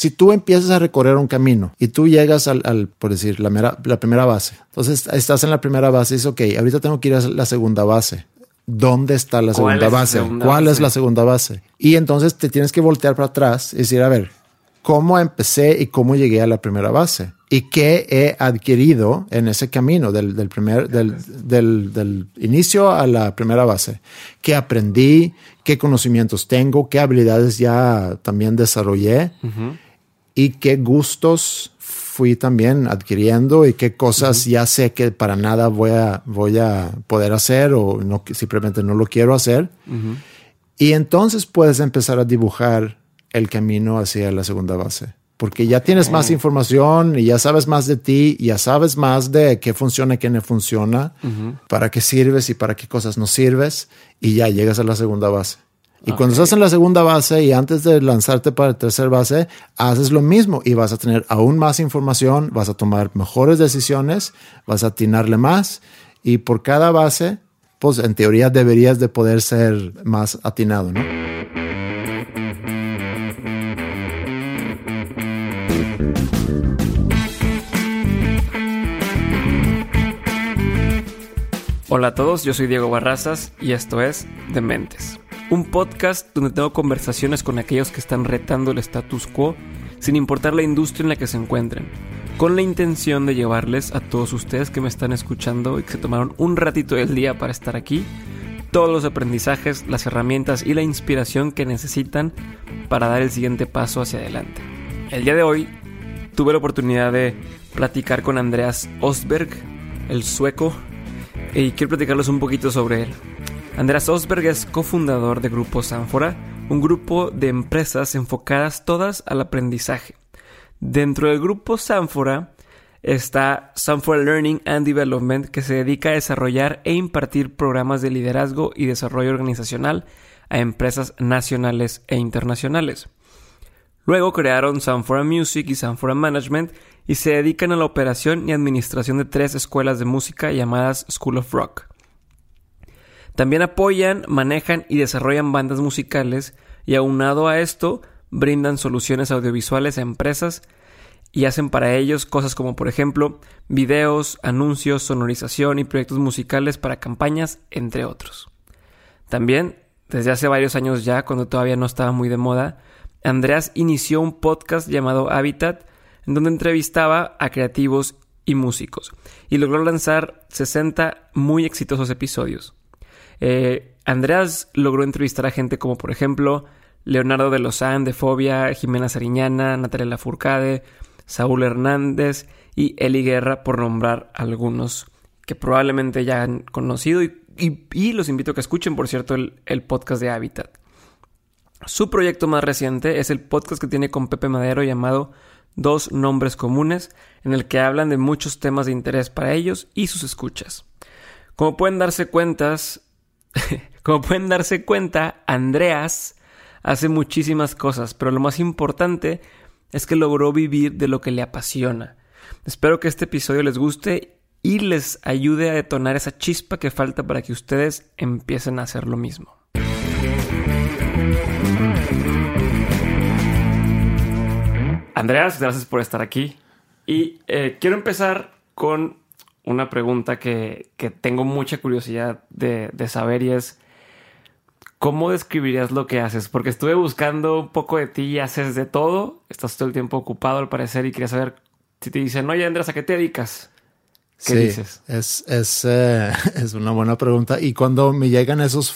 Si tú empiezas a recorrer un camino y tú llegas al, por decir, la, la primera base, entonces estás en la primera base y dices, ok, ahorita tengo que ir a la segunda base. ¿Dónde está la segunda base? ¿Cuál es la segunda base? Y entonces te tienes que voltear para atrás y decir, a ver, ¿cómo empecé y cómo llegué a la primera base? ¿Y qué he adquirido en ese camino del, primer, del, del, inicio a la primera base? ¿Qué aprendí? ¿Qué conocimientos tengo? ¿Qué habilidades ya también desarrollé? ¿Y qué gustos fui también adquiriendo y qué cosas ya sé que para nada voy a, voy a poder hacer o no, simplemente no lo quiero hacer. Y entonces puedes empezar a dibujar el camino hacia la segunda base. Porque ya tienes más información y ya sabes más de ti, ya sabes más de qué funciona y qué no funciona, para qué sirves y para qué cosas no sirves, y ya llegas a la segunda base. Y cuando estás en la segunda base y antes de lanzarte para la tercera base, haces lo mismo y vas a tener aún más información, vas a tomar mejores decisiones, vas a atinarle más y por cada base, pues en teoría deberías de poder ser más atinado, ¿no? Hola a todos, yo soy Diego Barrazas y esto es Dementes un podcast donde tengo conversaciones con aquellos que están retando el status quo sin importar la industria en la que se encuentren, con la intención de llevarles a todos ustedes que me están escuchando y que se tomaron un ratito del día para estar aquí, todos los aprendizajes, las herramientas y la inspiración que necesitan para dar el siguiente paso hacia adelante. El día de hoy tuve la oportunidad de platicar con Andreas Osberg, el sueco, y quiero platicarles un poquito sobre él. Andreas Osberg es cofundador de Grupo Sanfora, un grupo de empresas enfocadas todas al aprendizaje. Dentro del grupo Sanfora está Sanfora Learning and Development, que se dedica a desarrollar e impartir programas de liderazgo y desarrollo organizacional a empresas nacionales e internacionales. Luego crearon Sanfora Music y Sanfora Management y se dedican a la operación y administración de tres escuelas de música llamadas School of Rock. También apoyan, manejan y desarrollan bandas musicales y aunado a esto brindan soluciones audiovisuales a empresas y hacen para ellos cosas como por ejemplo videos, anuncios, sonorización y proyectos musicales para campañas, entre otros. También, desde hace varios años ya, cuando todavía no estaba muy de moda, Andreas inició un podcast llamado Habitat, en donde entrevistaba a creativos y músicos, y logró lanzar 60 muy exitosos episodios. Eh, Andreas logró entrevistar a gente como, por ejemplo, Leonardo de Lozán de Fobia, Jimena Sariñana, Natalia Lafourcade, Saúl Hernández y Eli Guerra, por nombrar algunos que probablemente ya han conocido y, los invito a que escuchen, por cierto, el, el, podcast de Habitat. Su proyecto más reciente es el podcast que tiene con Pepe Madero llamado Dos Nombres Comunes, en el que hablan de muchos temas de interés para ellos y sus escuchas. Como pueden darse cuentas, Como pueden darse cuenta, Andreas hace muchísimas cosas, pero lo más importante es que logró vivir de lo que le apasiona. Espero que este episodio les guste y les ayude a detonar esa chispa que falta para que ustedes empiecen a hacer lo mismo. Andreas, gracias por estar aquí. Y eh, quiero empezar con una pregunta que, tengo mucha curiosidad de, saber y es, ¿cómo describirías lo que haces? Porque estuve buscando un poco de ti y haces de todo, estás todo el tiempo ocupado al parecer y quería saber si te dicen, oye Andrés, ¿a qué te dedicas? ¿Qué dices? Es, eh, es, una buena pregunta. Y cuando me llegan esos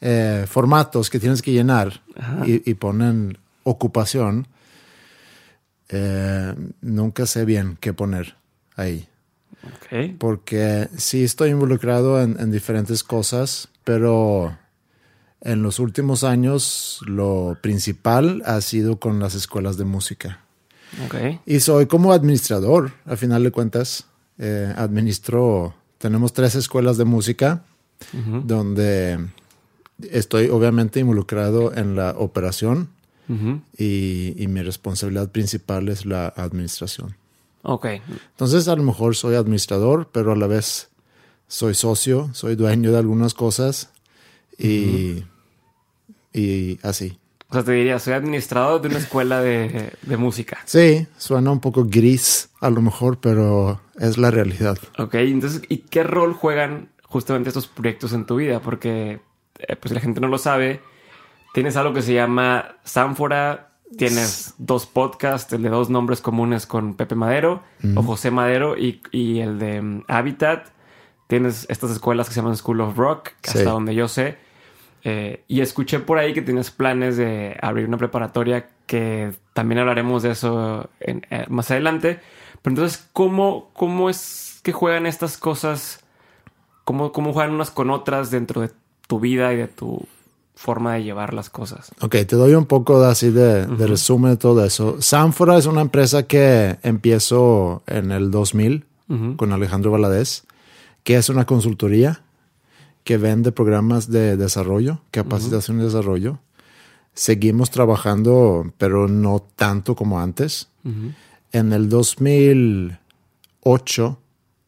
eh, formatos que tienes que llenar y, ponen ocupación, eh, nunca sé bien qué poner ahí. Porque sí estoy involucrado en, diferentes cosas, pero en los últimos años lo principal ha sido con las escuelas de música. Y soy como administrador, a final de cuentas. Eh, administro, tenemos tres escuelas de música donde estoy obviamente involucrado en la operación y mi responsabilidad principal es la administración. Ok. Entonces a lo mejor soy administrador, pero a la vez soy socio, soy dueño de algunas cosas y, y así. O sea, te diría, soy administrador de una escuela de, de, música. Sí, suena un poco gris a lo mejor, pero es la realidad. Ok, entonces, ¿y qué rol juegan justamente estos proyectos en tu vida? Porque, eh, pues la gente no lo sabe, tienes algo que se llama Sanfora, tienes dos podcasts, el de dos nombres comunes con Pepe Madero o José Madero y, y el de um, Habitat. Tienes estas escuelas que se llaman School of Rock, hasta donde yo sé. Eh, y escuché por ahí que tienes planes de abrir una preparatoria que también hablaremos de eso en, eh, más adelante. Pero entonces, ¿cómo, ¿cómo es que juegan estas cosas? ¿Cómo, ¿Cómo juegan unas con otras dentro de tu vida y de tu forma de llevar las cosas? Ok, te doy un poco de, así de, resumen de todo eso. Sanfora es una empresa que empezó en el 2000 con Alejandro Valadez, que es una consultoría que vende programas de desarrollo, capacitación y desarrollo. Seguimos trabajando, pero no tanto como antes. En el 2008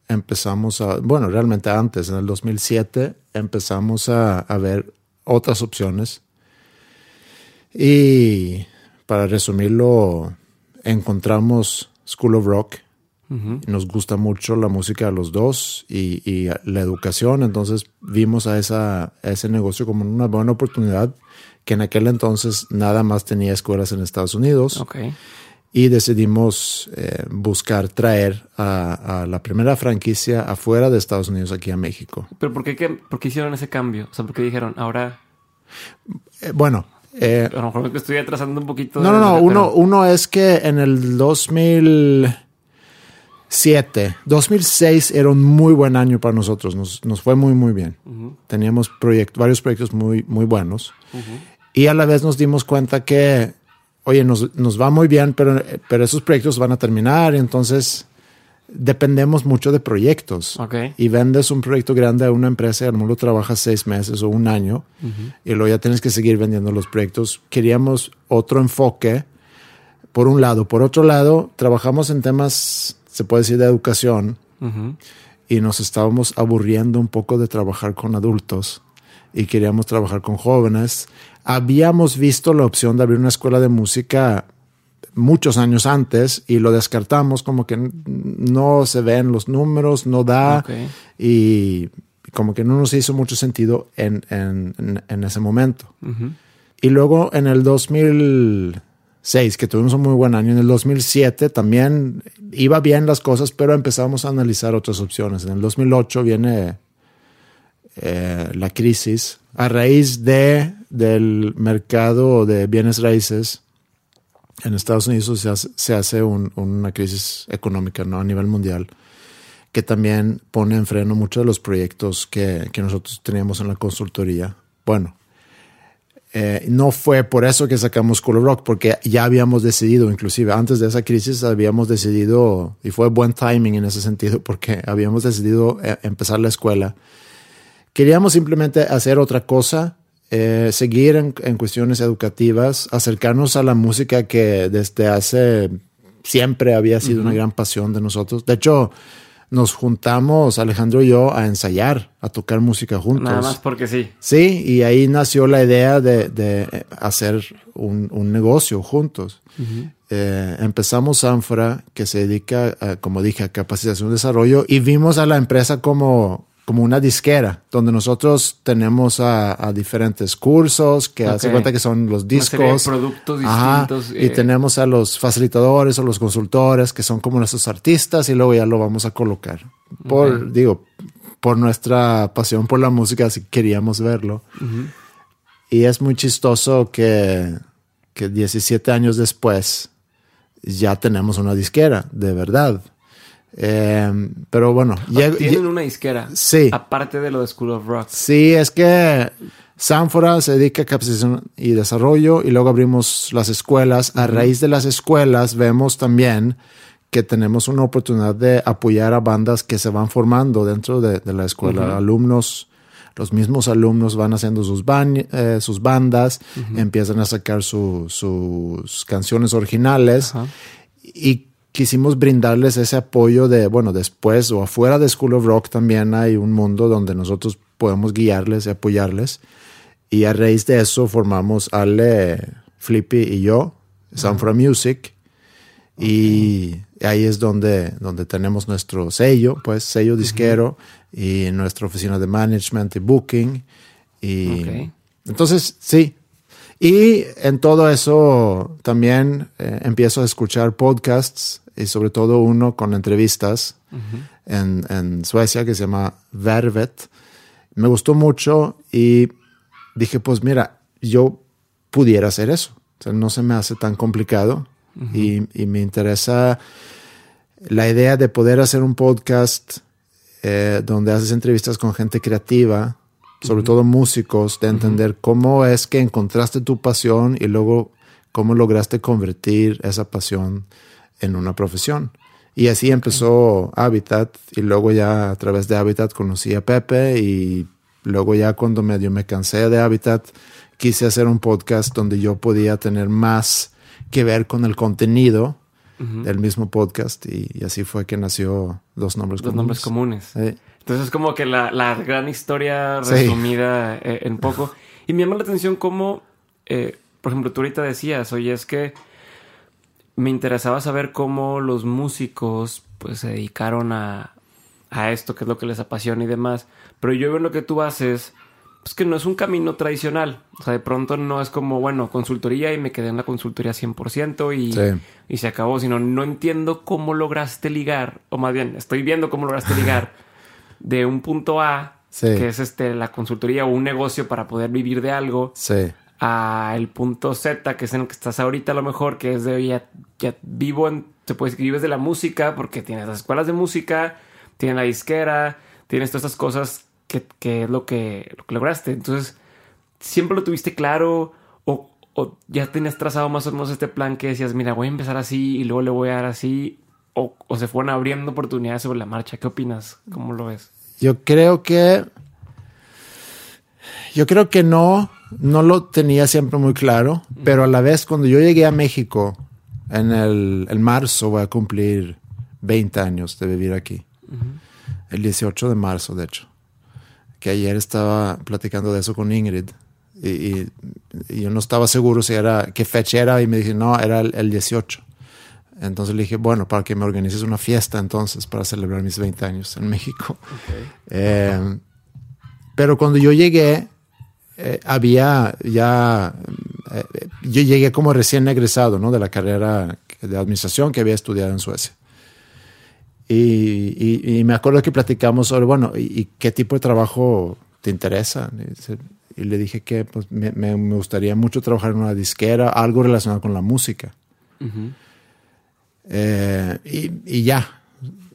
empezamos a, bueno, realmente antes, en el 2007 empezamos a, ver otras opciones. Y para resumirlo, encontramos School of Rock, nos gusta mucho la música a los dos y, la educación, entonces vimos a, esa, ese negocio como una buena oportunidad que en aquel entonces nada más tenía escuelas en Estados Unidos. Y decidimos eh, buscar traer a, la primera franquicia afuera de Estados Unidos aquí a México. ¿Pero por qué, por qué hicieron ese cambio? O sea, ¿por qué dijeron ahora? Eh, bueno, eh, a lo mejor me estoy atrasando un poquito. No, no, no. Uno, uno es que en el 2000, 7. 2006 era un muy buen año para nosotros. Nos, nos fue muy, muy bien. Teníamos varios proyectos muy, muy buenos. Y a la vez nos dimos cuenta que, oye, nos, nos, va muy bien, pero, pero esos proyectos van a terminar. Entonces dependemos mucho de proyectos. Y vendes un proyecto grande a una empresa y al mundo trabajas seis meses o un año. Y luego ya tienes que seguir vendiendo los proyectos. Queríamos otro enfoque. Por un lado. Por otro lado, trabajamos en temas se puede decir, de educación. Y nos estábamos aburriendo un poco de trabajar con adultos y queríamos trabajar con jóvenes. Habíamos visto la opción de abrir una escuela de música muchos años antes y lo descartamos como que no se ven los números, no da y como que no nos hizo mucho sentido en, en, ese momento. Y luego en el 2000, que tuvimos un muy buen año. En el 2007 también iba bien las cosas, pero empezamos a analizar otras opciones. En el 2008 viene eh, la crisis a raíz de, del mercado de bienes raíces. En Estados Unidos se hace, una crisis económica ¿no? a nivel mundial que también pone en freno muchos de los proyectos que, que nosotros teníamos en la consultoría. Bueno, eh, no fue por eso que sacamos Color Rock, porque ya habíamos decidido, inclusive antes de esa crisis, habíamos decidido, y fue buen timing en ese sentido, porque habíamos decidido eh, empezar la escuela. Queríamos simplemente hacer otra cosa, eh, seguir en, cuestiones educativas, acercarnos a la música que desde hace siempre había sido una gran pasión de nosotros. De hecho, nos juntamos, Alejandro y yo, a ensayar, a tocar música juntos. Nada más porque sí. Sí, y ahí nació la idea de, hacer un, negocio juntos. Eh, empezamos Sanfra, que se dedica, como dije, a capacitación y desarrollo, y vimos a la empresa como, como una disquera, donde nosotros tenemos a, diferentes cursos que hace cuenta que son los discos. productos distintos. y eh. tenemos a los facilitadores o los consultores que son como nuestros artistas y luego ya lo vamos a colocar. Por, digo, por nuestra pasión por la música, si queríamos verlo. Y es muy chistoso que, que 17 años después ya tenemos una disquera, de verdad. Eh, pero bueno, tienen una disquera. Sí. Aparte de lo de School of Rock. Sí, es que Sanfora se dedica a capacitación y desarrollo y luego abrimos las escuelas. A raíz de las escuelas vemos también que tenemos una oportunidad de apoyar a bandas que se van formando dentro de, la escuela. Alumnos, los mismos alumnos van haciendo sus, eh, sus bandas, empiezan a sacar sus canciones originales. Y quisimos brindarles ese apoyo de, bueno, después o afuera de School of Rock también hay un mundo donde nosotros podemos guiarles y apoyarles. Y a raíz de eso formamos Ale Flippy y yo, Sound for Music. Y ahí es donde, donde tenemos nuestro sello, pues sello disquero y nuestra oficina de management y booking. Y entonces, sí. Y en todo eso también eh, empiezo a escuchar podcasts y sobre todo uno con entrevistas en, en, Suecia que se llama Vervet. Me gustó mucho y dije, pues mira, yo pudiera hacer eso. O sea, no se me hace tan complicado y, me interesa la idea de poder hacer un podcast eh, donde haces entrevistas con gente creativa, sobre todo músicos, de entender cómo es que encontraste tu pasión y luego cómo lograste convertir esa pasión en una profesión. Y así empezó Habitat y luego ya a través de Habitat conocí a Pepe y luego ya cuando medio me cansé de Habitat quise hacer un podcast donde yo podía tener más que ver con el contenido del mismo podcast y, así fue que nació Dos Nombres Dos Nombres Comunes. Entonces es como que la, gran historia resumida eh, en poco. Y me llama la atención cómo, eh, por ejemplo, tú ahorita decías, oye, es que me interesaba saber cómo los músicos pues se dedicaron a, a esto, que es lo que les apasiona y demás. Pero yo veo lo que tú haces pues que no es un camino tradicional. O sea, de pronto no es como, bueno, consultoría y me quedé en la consultoría 100% y, y se acabó, sino no entiendo cómo lograste ligar, o más bien, estoy viendo cómo lograste ligar de un punto A, que es este la consultoría o un negocio para poder vivir de algo, a el punto Z, que es en el que estás ahorita a lo mejor, que es de ya, ya vivo en, se puede decir que vives de la música, porque tienes las escuelas de música, tienes la disquera, tienes todas estas cosas que, es lo que, lograste. Entonces, ¿siempre lo tuviste claro o, ya tenías trazado más o menos este plan que decías, mira, voy a empezar así y luego le voy a dar así? O, se fueron abriendo oportunidades sobre la marcha. ¿Qué opinas? ¿Cómo lo ves? Yo creo que... Yo creo que no, no lo tenía siempre muy claro, pero a la vez cuando yo llegué a México en el, marzo voy a cumplir 20 años de vivir aquí. El 18 de marzo, de hecho que ayer estaba platicando de eso con Ingrid y, yo no estaba seguro si era qué fecha era y me dije, no, era el, 18. Entonces le dije, bueno, para que me organices una fiesta entonces para celebrar mis 20 años en México. Eh, pero cuando yo llegué, eh, había ya, eh, yo llegué como recién egresado ¿no? de la carrera de administración que había estudiado en Suecia. Y, me acuerdo que platicamos sobre, bueno, ¿y, qué tipo de trabajo te interesa? Y, le dije que pues, me, gustaría mucho trabajar en una disquera, algo relacionado con la música. Eh, y, ya,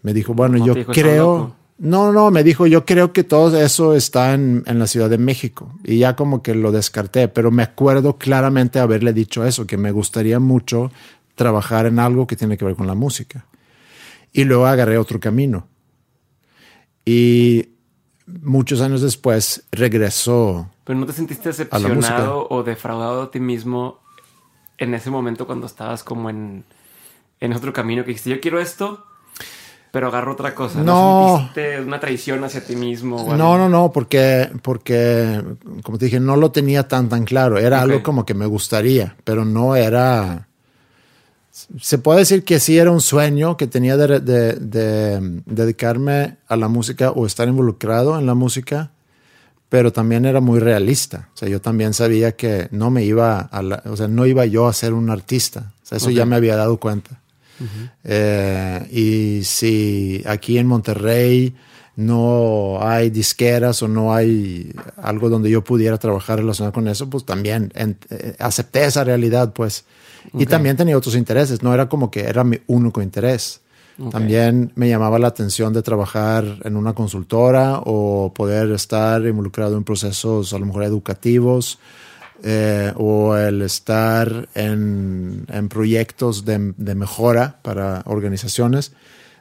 me dijo, bueno, yo creo... No, no, me dijo, yo creo que todo eso está en, en, la Ciudad de México. Y ya como que lo descarté, pero me acuerdo claramente haberle dicho eso, que me gustaría mucho trabajar en algo que tiene que ver con la música. Y luego agarré otro camino. Y muchos años después regresó. Pero no te sentiste decepcionado o defraudado a ti mismo en ese momento cuando estabas como en, en otro camino que dijiste, yo quiero esto, pero agarro otra cosa. No. sentiste una traición hacia ti mismo? no, no, no, porque, porque, como te dije, no lo tenía tan, tan claro. Era algo como que me gustaría, pero no era se puede decir que sí era un sueño que tenía de, dedicarme a la música o estar involucrado en la música, pero también era muy realista. O sea, yo también sabía que no me iba a o sea, no iba yo a ser un artista. O sea, eso ya me había dado cuenta. Eh, y si aquí en Monterrey no hay disqueras o no hay algo donde yo pudiera trabajar relacionado con eso, pues también eh, acepté esa realidad, pues. Y también tenía otros intereses, no era como que era mi único interés. También me llamaba la atención de trabajar en una consultora o poder estar involucrado en procesos a lo mejor educativos eh, o el estar en, en proyectos de, de, mejora para organizaciones.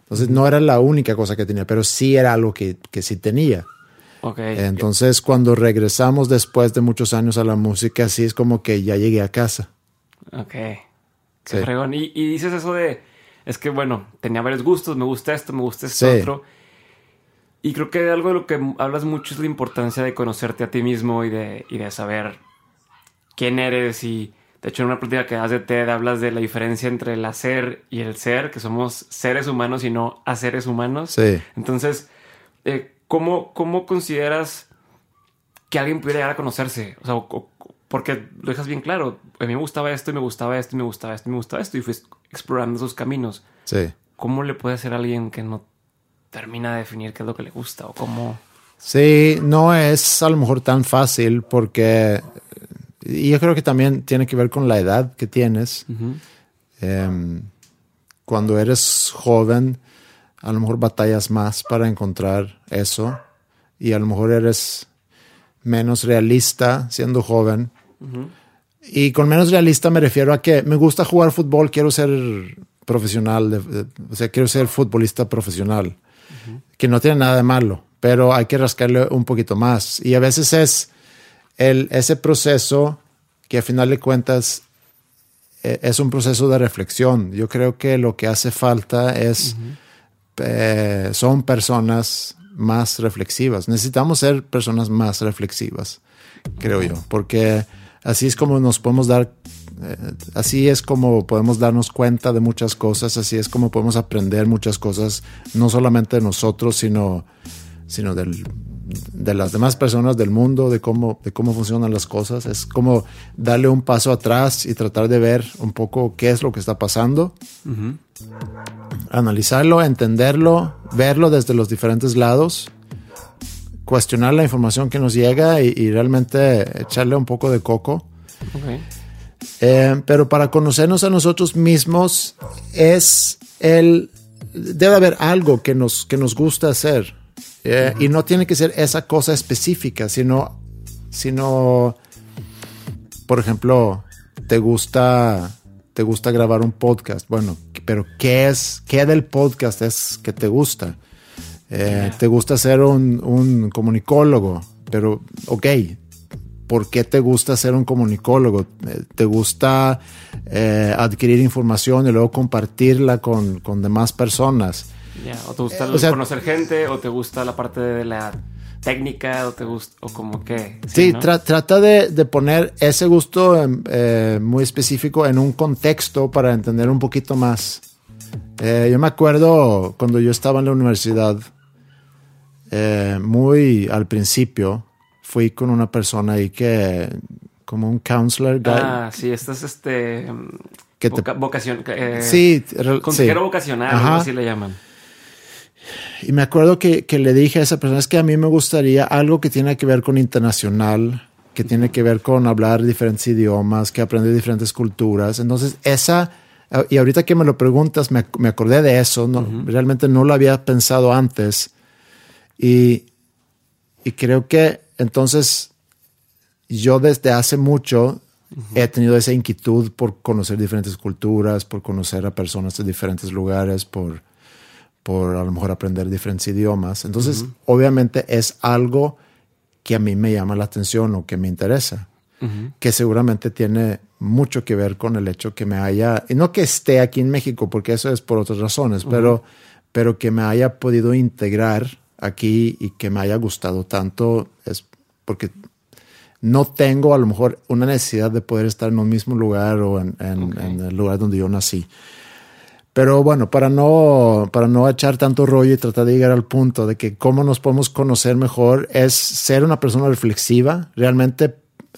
Entonces no era la única cosa que tenía, pero sí era algo que, que sí tenía. Okay. Entonces cuando regresamos después de muchos años a la música, sí es como que ya llegué a casa. Ok. Qué Y, dices eso de, es que bueno, tenía varios gustos, me gusta esto, me gusta esto otro. Y creo que algo de lo que hablas mucho es la importancia de conocerte a ti mismo y de, y de saber quién eres y De hecho, en una práctica que das de TED hablas de la diferencia entre el hacer y el ser, que somos seres humanos y no haceres humanos. Sí. Entonces, eh, ¿cómo, ¿cómo consideras que alguien pudiera llegar a conocerse? O sea, porque lo dejas bien claro. A mí me gustaba esto y me gustaba esto y me gustaba esto y me gustaba esto y fui explorando esos caminos. Sí. ¿Cómo le puede ser a alguien que no termina de definir qué es lo que le gusta o cómo? Sí, no es a lo mejor tan fácil porque y yo creo que también tiene que ver con la edad que tienes. Em, cuando eres joven, a lo mejor batallas más para encontrar eso y a lo mejor eres menos realista siendo joven. Y con menos realista me refiero a que me gusta jugar fútbol, quiero ser profesional, o sea, quiero ser futbolista profesional, que no tiene nada de malo pero hay que rascarle un poquito más. Y a veces es el, ese proceso que a final de cuentas e, es un proceso de reflexión. Yo creo que lo que hace falta es, eh, son personas más reflexivas. Necesitamos ser personas más reflexivas, creo yo, porque así es como nos podemos dar, eh, así es como podemos darnos cuenta de muchas cosas, así es como podemos aprender muchas cosas, no solamente de nosotros, sino sino del, de las demás personas del mundo, de cómo, de cómo funcionan las cosas. Es como darle un paso atrás y tratar de ver un poco qué es lo que está pasando. Analizarlo, entenderlo, verlo desde los diferentes lados, cuestionar la información que nos llega y, realmente echarle un poco de coco. Eh, pero para conocernos a nosotros mismos es el... Debe haber algo que nos, que nos gusta hacer eh, y no tiene que ser esa cosa específica, sino, sino, por ejemplo, te gusta, te gusta grabar un podcast. Bueno, pero ¿qué es, qué del podcast es que te gusta? Eh, te gusta ser un, un, comunicólogo, pero, ok, ¿por qué te gusta ser un comunicólogo? Eh, ¿Te gusta adquirir información y luego compartirla con, con demás personas? O te gusta conocer gente, o te gusta la parte de la técnica, o te gusta, o como que. Sí, trata de, poner ese gusto eh, muy específico en un contexto para entender un poquito más. Eh, yo me acuerdo cuando yo estaba en la universidad, eh, muy al principio, fui con una persona ahí que, como un counselor guy. Ah, sí, esto es este. Que vocación, sí, consejero vocacional, así le llaman. Y me acuerdo que, le dije a esa persona, es que a mí me gustaría algo que tiene que ver con internacional, que tiene que ver con hablar diferentes idiomas, que aprender diferentes culturas. Entonces, esa, y ahorita que me lo preguntas, me, acordé de eso, no, realmente no lo había pensado antes. Y, y creo que entonces yo desde hace mucho he tenido esa inquietud por conocer diferentes culturas, por conocer a personas de diferentes lugares, por por a lo mejor aprender diferentes idiomas. Entonces, obviamente es algo que a mí me llama la atención o que me interesa, que seguramente tiene mucho que ver con el hecho que me haya, y no que esté aquí en México, porque eso es por otras razones, pero, pero que me haya podido integrar aquí y que me haya gustado tanto, es porque no tengo a lo mejor una necesidad de poder estar en un mismo lugar o en el lugar donde yo nací. Pero bueno, para no, para no echar tanto rollo y tratar de llegar al punto de que cómo nos podemos conocer mejor es ser una persona reflexiva, realmente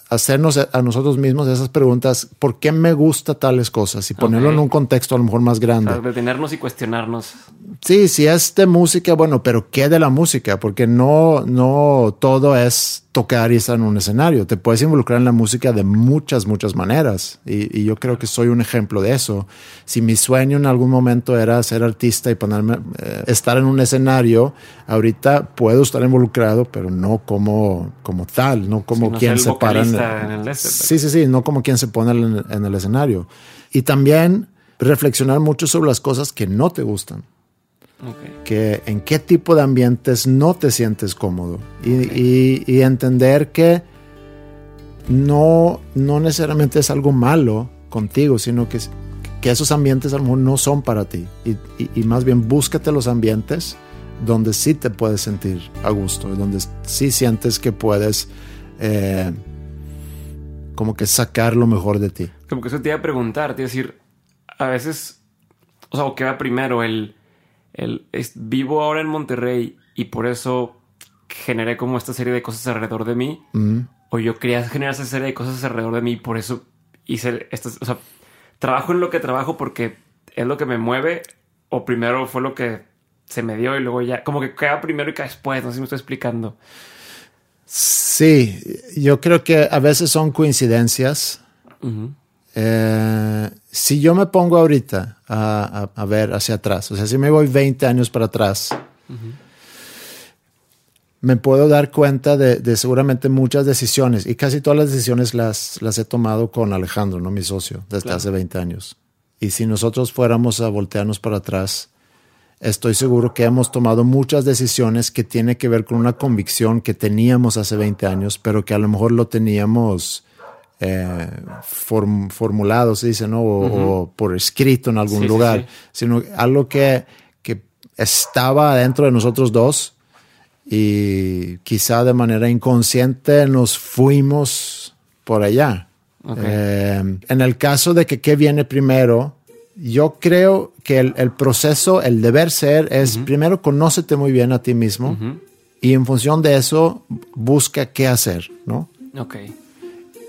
hacernos a nosotros mismos esas preguntas, ¿por qué me gusta tales cosas? Y ponerlo en un contexto a lo mejor más grande. detenernos y cuestionarnos. Sí, si es de música, bueno, pero ¿qué de la música? Porque no, no todo es tocar y estar en un escenario. Te puedes involucrar en la música de muchas, muchas maneras. Y, yo creo que soy un ejemplo de eso. Si mi sueño en algún momento era ser artista y ponerme, eh, estar en un escenario, ahorita puedo estar involucrado, pero no como, como tal, no como quien se para en, el, este, Sí, sí, sí, no como quien se pone en, en el escenario. Y también reflexionar mucho sobre las cosas que no te gustan. Que en qué tipo de ambientes no te sientes cómodo. Y, entender que no, no necesariamente es algo malo contigo, sino que, que esos ambientes a lo mejor no son para ti. Y, más bien búscate los ambientes donde sí te puedes sentir a gusto, donde sí sientes que puedes eh, como que sacar lo mejor de ti. Como que eso te iba a preguntar, te iba a decir, a veces, o sea, o qué va primero, el, el vivo ahora en Monterrey y por eso generé como esta serie de cosas alrededor de mí, o yo quería generar esa serie de cosas alrededor de mí y por eso hice estas, o sea, trabajo en lo que trabajo porque es lo que me mueve, o primero fue lo que se me dio y luego ya, como que queda primero y queda después, no sé si me estoy explicando. Sí, yo creo que a veces son coincidencias. Eh, si yo me pongo ahorita a, ver hacia atrás, o sea, si me voy 20 años para atrás, me puedo dar cuenta de, seguramente muchas decisiones y casi todas las decisiones las, las he tomado con Alejandro, ¿no? mi socio, desde hace 20 años. Y si nosotros fuéramos a voltearnos para atrás, estoy seguro que hemos tomado muchas decisiones que tienen que ver con una convicción que teníamos hace 20 años, pero que a lo mejor lo teníamos eh, formulado, se dice, ¿no? O, por escrito en algún lugar, sino algo que, que estaba dentro de nosotros dos y quizá de manera inconsciente nos fuimos por allá. Eh, en el caso de que qué viene primero, yo creo que el, proceso, el deber ser es primero conócete muy bien a ti mismo y en función de eso busca qué hacer, ¿no? Ok.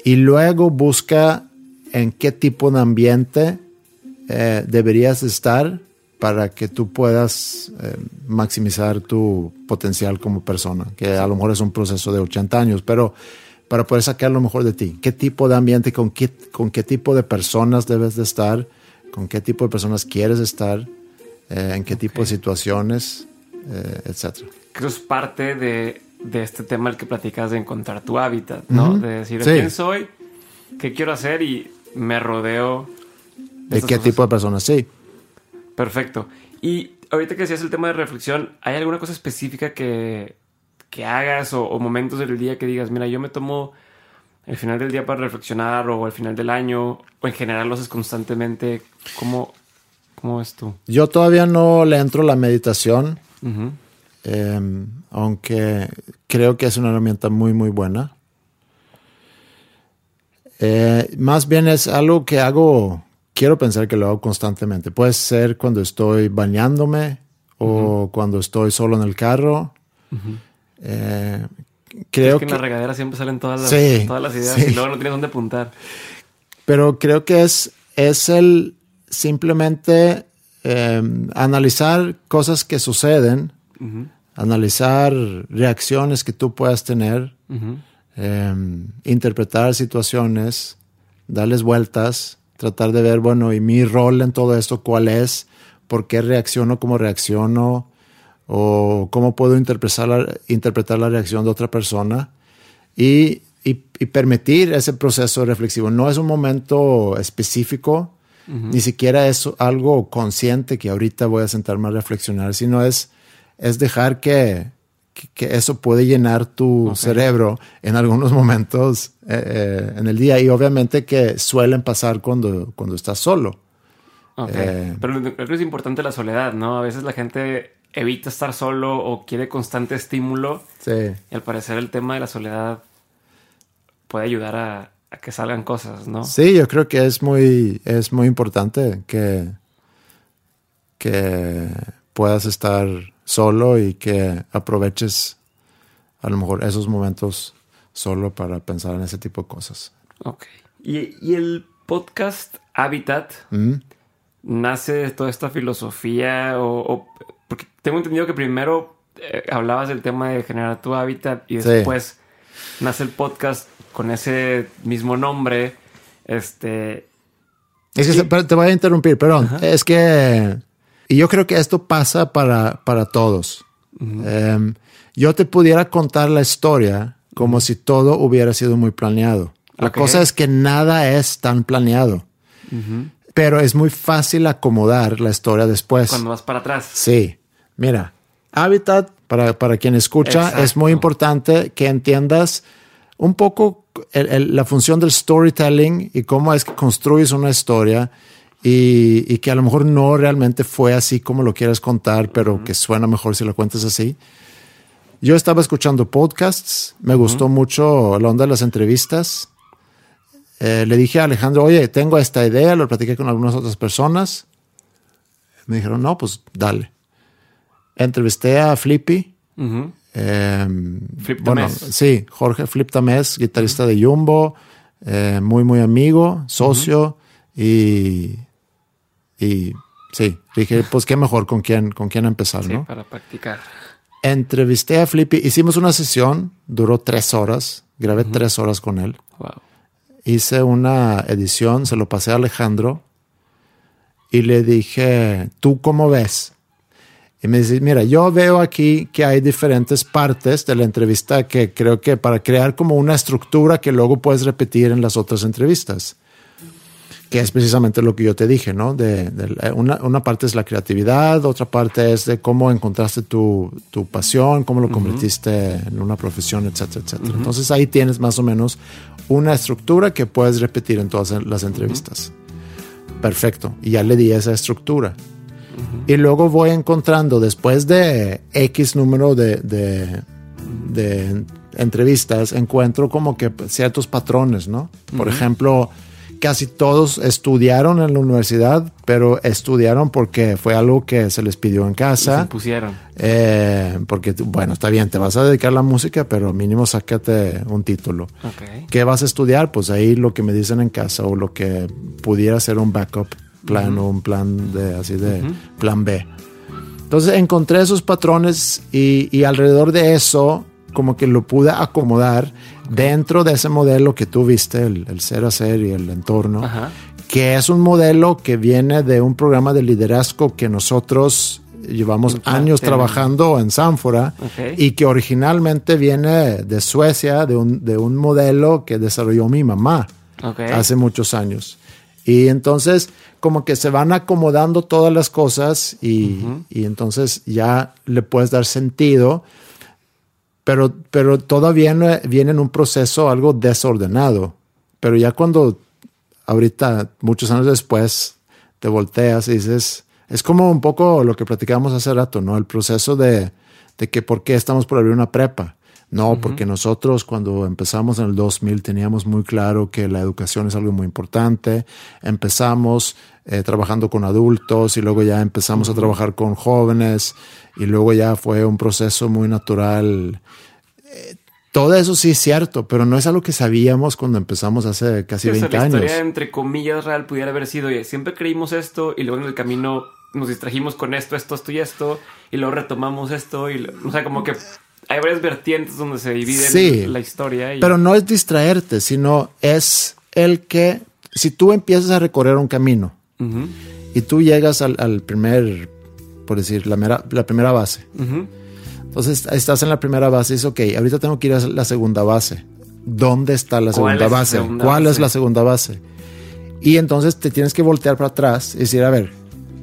Y luego busca en qué tipo de ambiente eh, deberías estar para que tú puedas eh, maximizar tu potencial como persona, que a lo mejor es un proceso de 80 años, pero para poder sacar lo mejor de ti, qué tipo de ambiente, con qué, con qué tipo de personas debes de estar, con qué tipo de personas quieres estar, eh, en qué tipo de situaciones, etcétera. Creo que es parte de, de, este tema el que platicas de encontrar tu hábitat, ¿no? De decir quién soy, qué quiero hacer y me rodeo. ¿De, qué tipo de personas? Sí. Perfecto. Y ahorita que decías el tema de reflexión, ¿hay alguna cosa específica que, que hagas o, o, momentos del día que digas, mira, yo me tomo el final del día para reflexionar o al final del año o en general lo haces constantemente? ¿Cómo, cómo ves tú? Yo todavía no le entro la meditación, em, aunque creo que es una herramienta muy, muy buena. Eh, más bien es algo que hago, quiero pensar que lo hago constantemente. Puede ser cuando estoy bañándome o cuando estoy solo en el carro creo que, en la regadera siempre salen todas las, todas las ideas y luego no tienes dónde apuntar. Pero creo que es, es el simplemente em, analizar cosas que suceden, analizar reacciones que tú puedas tener, em, interpretar situaciones, darles vueltas, tratar de ver, bueno, y mi rol en todo esto, cuál es, por qué reacciono como reacciono, o cómo puedo interpretar la, interpretar la reacción de otra persona y, y, permitir ese proceso reflexivo. No es un momento específico, ni siquiera es algo consciente que ahorita voy a sentarme a reflexionar, sino es, es dejar que, que, eso puede llenar tu cerebro en algunos momentos eh, eh, en el día y obviamente que suelen pasar cuando, cuando estás solo. Eh, Pero creo que es importante la soledad, ¿no? A veces la gente evita estar solo o quiere constante estímulo. Sí. Y al parecer el tema de la soledad puede ayudar a, que salgan cosas, ¿no? Sí, yo creo que es muy, es muy importante que, que puedas estar solo y que aproveches a lo mejor esos momentos solo para pensar en ese tipo de cosas. Ok. Y, el podcast Habitat mm. nace de toda esta filosofía o porque tengo entendido que primero eh, hablabas del tema de generar tu hábitat y después nace el podcast con ese mismo nombre. Este. Es que te voy a interrumpir, perdón. Es que. Y yo creo que esto pasa para, para todos. Em, yo te pudiera contar la historia como si todo hubiera sido muy planeado. La cosa es que nada es tan planeado pero es muy fácil acomodar la historia después. Cuando vas para atrás. Sí. Mira, Habitat, para, para quien escucha, es muy importante que entiendas un poco la función del storytelling y cómo es que construyes una historia y, que a lo mejor no realmente fue así como lo quieres contar, pero que suena mejor si lo cuentas así. Yo estaba escuchando podcasts, me gustó mucho la onda de las entrevistas Eh, le dije a Alejandro, oye, tengo esta idea, lo platiqué con algunas otras personas. Me dijeron, no, pues dale. Entrevisté a Flippy. Em, Flip bueno, sí, Jorge Flip Tamés, guitarrista de Jumbo, eh, muy, muy amigo, socio y, y sí, dije, pues qué mejor con quién, con quién empezar, sí, ¿no? para practicar. Entrevisté a Flippy, hicimos una sesión, duró tres horas, grabé tres horas con él. Wow. Hice una edición, se lo pasé a Alejandro y le dije, ¿tú cómo ves? Y me dice, mira, yo veo aquí que hay diferentes partes de la entrevista que creo que para crear como una estructura que luego puedes repetir en las otras entrevistas. Que es precisamente lo que yo te dije, ¿no? De, de una, una, parte es la creatividad, otra parte es de cómo encontraste tu, tu pasión, cómo lo convertiste en una profesión, etcétera, etcétera. Uh -huh. Entonces ahí tienes más o menos una estructura que puedes repetir en todas las entrevistas. Uh -huh. Perfecto. Y ya le di esa estructura. Y luego voy encontrando, después de X número de, de, de entrevistas, encuentro como que ciertos patrones, ¿no? Por ejemplo, casi todos estudiaron en la universidad, pero estudiaron porque fue algo que se les pidió en casa. Y se pusieron. Eh, porque, bueno, está bien, te vas a dedicar a la música, pero mínimo sácate un título. Okay. ¿Qué vas a estudiar? Pues ahí lo que me dicen en casa o lo que pudiera ser un backup plan uh -huh. o un plan de así de uh -huh. plan B. Entonces encontré esos patrones y, y, alrededor de eso como que lo pude acomodar dentro de ese modelo que tú viste, el, el ser a ser y el entorno, -huh. que es un modelo que viene de un programa de liderazgo que nosotros llevamos años trabajando en Sanfora okay. y que originalmente viene de Suecia, de un, de un modelo que desarrolló mi mamá okay. hace muchos años. Y entonces como que se van acomodando todas las cosas y, uh -huh. y entonces ya le puedes dar sentido, pero, pero todavía viene en un proceso algo desordenado. Pero ya cuando ahorita, muchos años después, te volteas y dices, es como un poco lo que platicábamos hace rato, ¿no? El proceso de, de que por qué estamos por abrir una prepa. No, uh -huh. porque nosotros cuando empezamos en el 2000 teníamos muy claro que la educación es algo muy importante. Empezamos eh, trabajando con adultos y luego ya empezamos uh -huh. a trabajar con jóvenes y luego ya fue un proceso muy natural. Eh, todo eso sí es cierto, pero no es algo que sabíamos cuando empezamos hace casi sí, 20 o sea, la años. La historia, entre comillas, real pudiera haber sido, oye, siempre creímos esto y luego en el camino nos distrajimos con esto, esto, esto y esto y luego retomamos esto y, o sea, como que hay varias vertientes donde se divide sí, la historia. Y... Pero no es distraerte, sino es el que si tú empiezas a recorrer un camino uh -huh. y tú llegas al, al, primer, por decir, la, mera, la primera base. Uh -huh. Entonces estás en la primera base y dices, ok, ahorita tengo que ir a la segunda base. ¿Dónde está la segunda base? La segunda ¿Cuál base? es la segunda base? Y entonces te tienes que voltear para atrás y decir, a ver,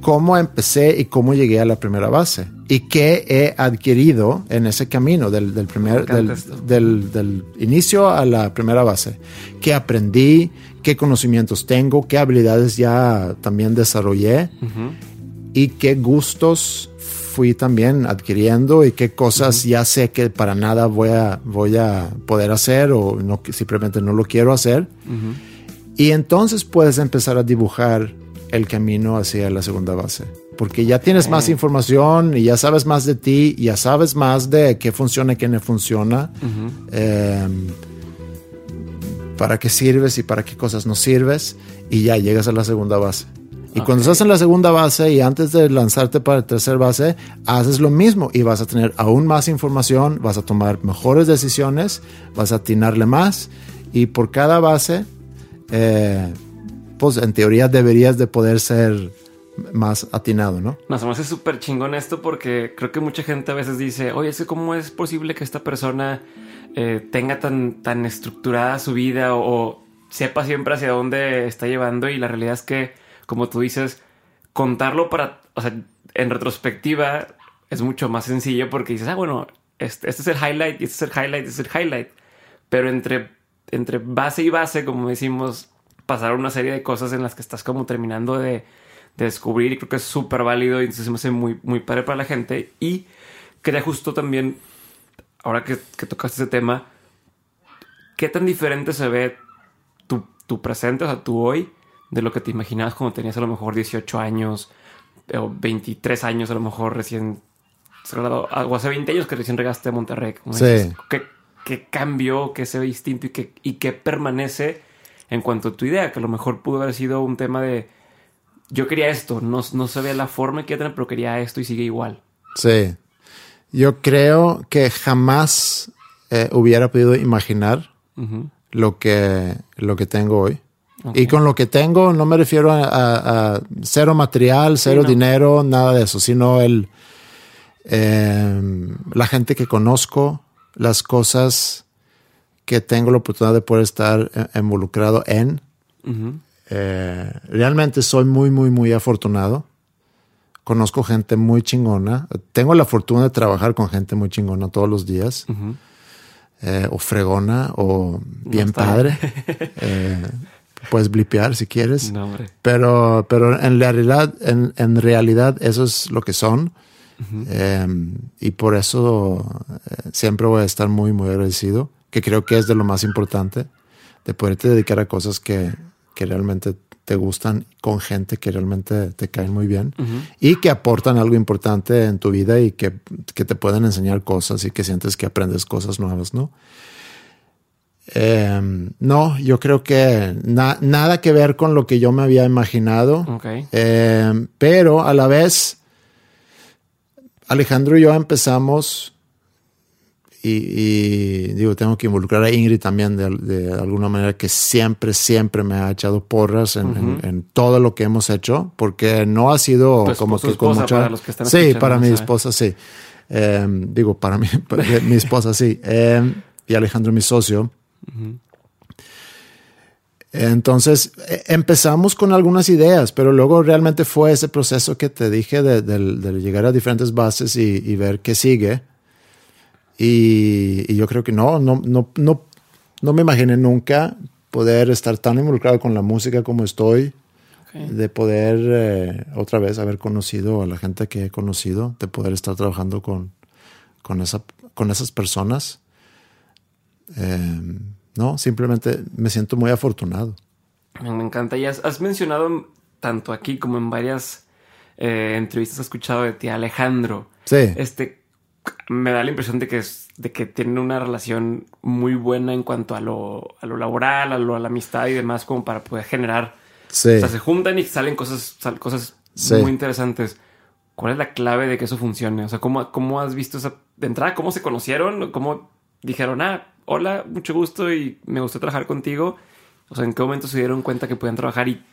¿cómo empecé y cómo llegué a la primera base? ¿Y qué he adquirido en ese camino del, del primer, del, del, del, inicio a la primera base? ¿Qué aprendí? ¿Qué conocimientos tengo? ¿Qué habilidades ya también desarrollé? Uh -huh. ¿Y qué gustos fui también adquiriendo y qué cosas uh -huh. ya sé que para nada voy a, voy a poder hacer o no, simplemente no lo quiero hacer? Uh -huh. Y entonces puedes empezar a dibujar el camino hacia la segunda base. Porque ya tienes más información y ya sabes más de ti, ya sabes más de qué funciona y qué no funciona, uh -huh. eh, para qué sirves y para qué cosas no sirves, y ya llegas a la segunda base. Y okay. cuando estás en la segunda base y antes de lanzarte para la tercera base, haces lo mismo y vas a tener aún más información, vas a tomar mejores decisiones, vas a atinarle más y por cada base, eh, pues en teoría deberías de poder ser más atinado, ¿no? Me hace súper chingón esto porque creo que mucha gente a veces dice, oye, ¿cómo es posible que esta persona eh, tenga tan, tan estructurada su vida o, o sepa siempre hacia dónde está llevando? Y la realidad es que como tú dices, contarlo para, o sea, en retrospectiva es mucho más sencillo porque dices, ah, bueno, este, este es el highlight, este es el highlight, este es el highlight. Pero entre, entre base y base, como decimos, pasaron una serie de cosas en las que estás como terminando de, de descubrir y creo que es súper válido y entonces me hace muy, muy padre para la gente. Y quería justo también, ahora que, que tocaste ese tema, ¿qué tan diferente se ve tu presente, o sea, tu hoy, de lo que te imaginabas cuando tenías a lo mejor 18 años o 23 años, a lo mejor recién o hace 20 años que recién regaste a Monterrey. sí. ¿qué, cambió, qué se ve distinto y qué, y qué permanece en cuanto a tu idea? Que a lo mejor pudo haber sido un tema de yo quería esto, no, no sabía la forma que tener, pero quería esto y sigue igual. Sí. Yo creo que jamás eh, hubiera podido imaginar lo, que, lo que tengo hoy. Y con lo que tengo no me refiero a, cero material, cero dinero, nada de eso, sino el, em, la gente que conozco, las cosas que tengo la oportunidad de poder estar eh, involucrado en. Eh, realmente soy muy, muy, muy afortunado. Conozco gente muy chingona. Tengo la fortuna de trabajar con gente muy chingona todos los días. Eh, o fregona o bien padre. Eh, puedes blipear si quieres. pero, pero en realidad, en, en, realidad eso es lo que son. Em, y por eso siempre voy a estar muy, muy agradecido, que creo que es de lo más importante, de poderte dedicar a cosas que, que realmente te gustan con gente que realmente te caen muy bien y que aportan algo importante en tu vida y que, te pueden enseñar cosas y que sientes que aprendes cosas nuevas, ¿no? Em, no, yo creo que nada que ver con lo que yo me había imaginado, em, pero a la vez Alejandro y yo empezamos y, digo, tengo que involucrar a Ingrid también de, alguna manera que siempre, siempre me ha echado porras en, todo lo que hemos hecho, porque no ha sido como que con mucha... Para los que están sí, para mi esposa sí. Digo, para, mi esposa sí. Y Alejandro, mi socio. Entonces e, empezamos con algunas ideas, pero luego realmente fue ese proceso que te dije de, llegar a diferentes bases y ver qué sigue. Y, yo creo que no, no, no, no, no me imaginé nunca poder estar tan involucrado con la música como estoy, de poder eh, otra vez haber conocido a la gente que he conocido, de poder estar trabajando con, con, esa, con esas personas. Em, no, simplemente me siento muy afortunado. Me encanta. Y has, mencionado tanto aquí como en varias eh, entrevistas he escuchado de ti, Alejandro. Sí. Este, me da la impresión de que es, de que tienen una relación muy buena en cuanto a lo, a lo laboral, a, lo, a la amistad y demás, como para poder generar. Sí. O sea, se juntan y salen cosas, cosas muy interesantes. ¿Cuál es la clave de que eso funcione? O sea, ¿cómo, cómo has visto esa de entrada? ¿Cómo se conocieron? ¿Cómo dijeron, ah, hola, mucho gusto y me gustó trabajar contigo? O sea, ¿en qué momento se dieron cuenta que podían trabajar y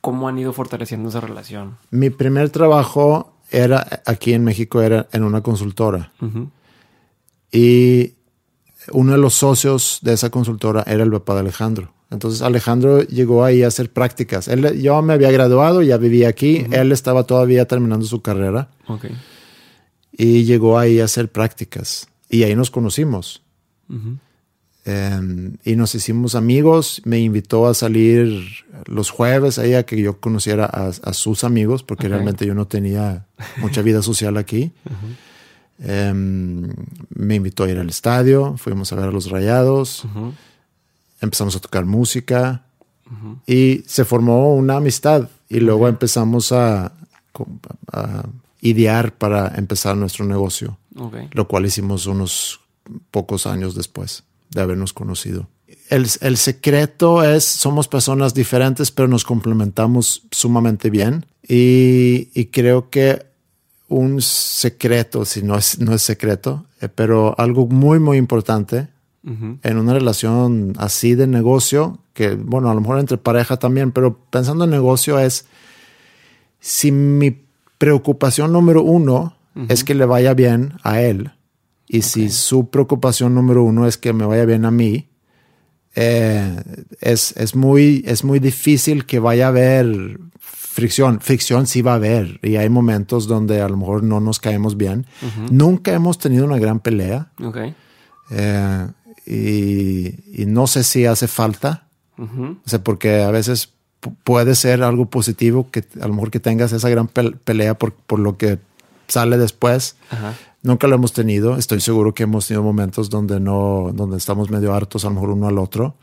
cómo han ido fortaleciendo esa relación? Mi primer trabajo era aquí en México, era en una consultora. Y uno de los socios de esa consultora era el papá de Alejandro. Entonces Alejandro llegó ahí a hacer prácticas. Él, yo me había graduado, ya vivía aquí, él estaba todavía terminando su carrera. Y llegó ahí a hacer prácticas. Y ahí nos conocimos. Em, y nos hicimos amigos. Me invitó a salir los jueves ahí a que yo conociera a, sus amigos, porque realmente yo no tenía mucha vida social aquí. Em, me invitó a ir al estadio, fuimos a ver a los rayados, empezamos a tocar música. Y se formó una amistad. Y luego empezamos a, idear para empezar nuestro negocio, lo cual hicimos unos pocos años después de habernos conocido. El, secreto es, somos personas diferentes, pero nos complementamos sumamente bien. Y, creo que un secreto, si no es, no es secreto, eh, pero algo muy, muy importante en una relación así de negocio, que bueno, a lo mejor entre pareja también, pero pensando en negocio es, si mi preocupación número uno es que le vaya bien a él, y si su preocupación número uno es que me vaya bien a mí, eh, es, es, muy, es muy difícil que vaya a haber fricción. Fricción sí va a haber y hay momentos donde a lo mejor no nos caemos bien. Nunca hemos tenido una gran pelea. Eh, y, no sé si hace falta. O sea, porque a veces puede ser algo positivo que a lo mejor que tengas esa gran pelea por, por lo que sale después. Nunca lo hemos tenido. Estoy seguro que hemos tenido momentos donde no, donde estamos medio hartos, a lo mejor uno al otro.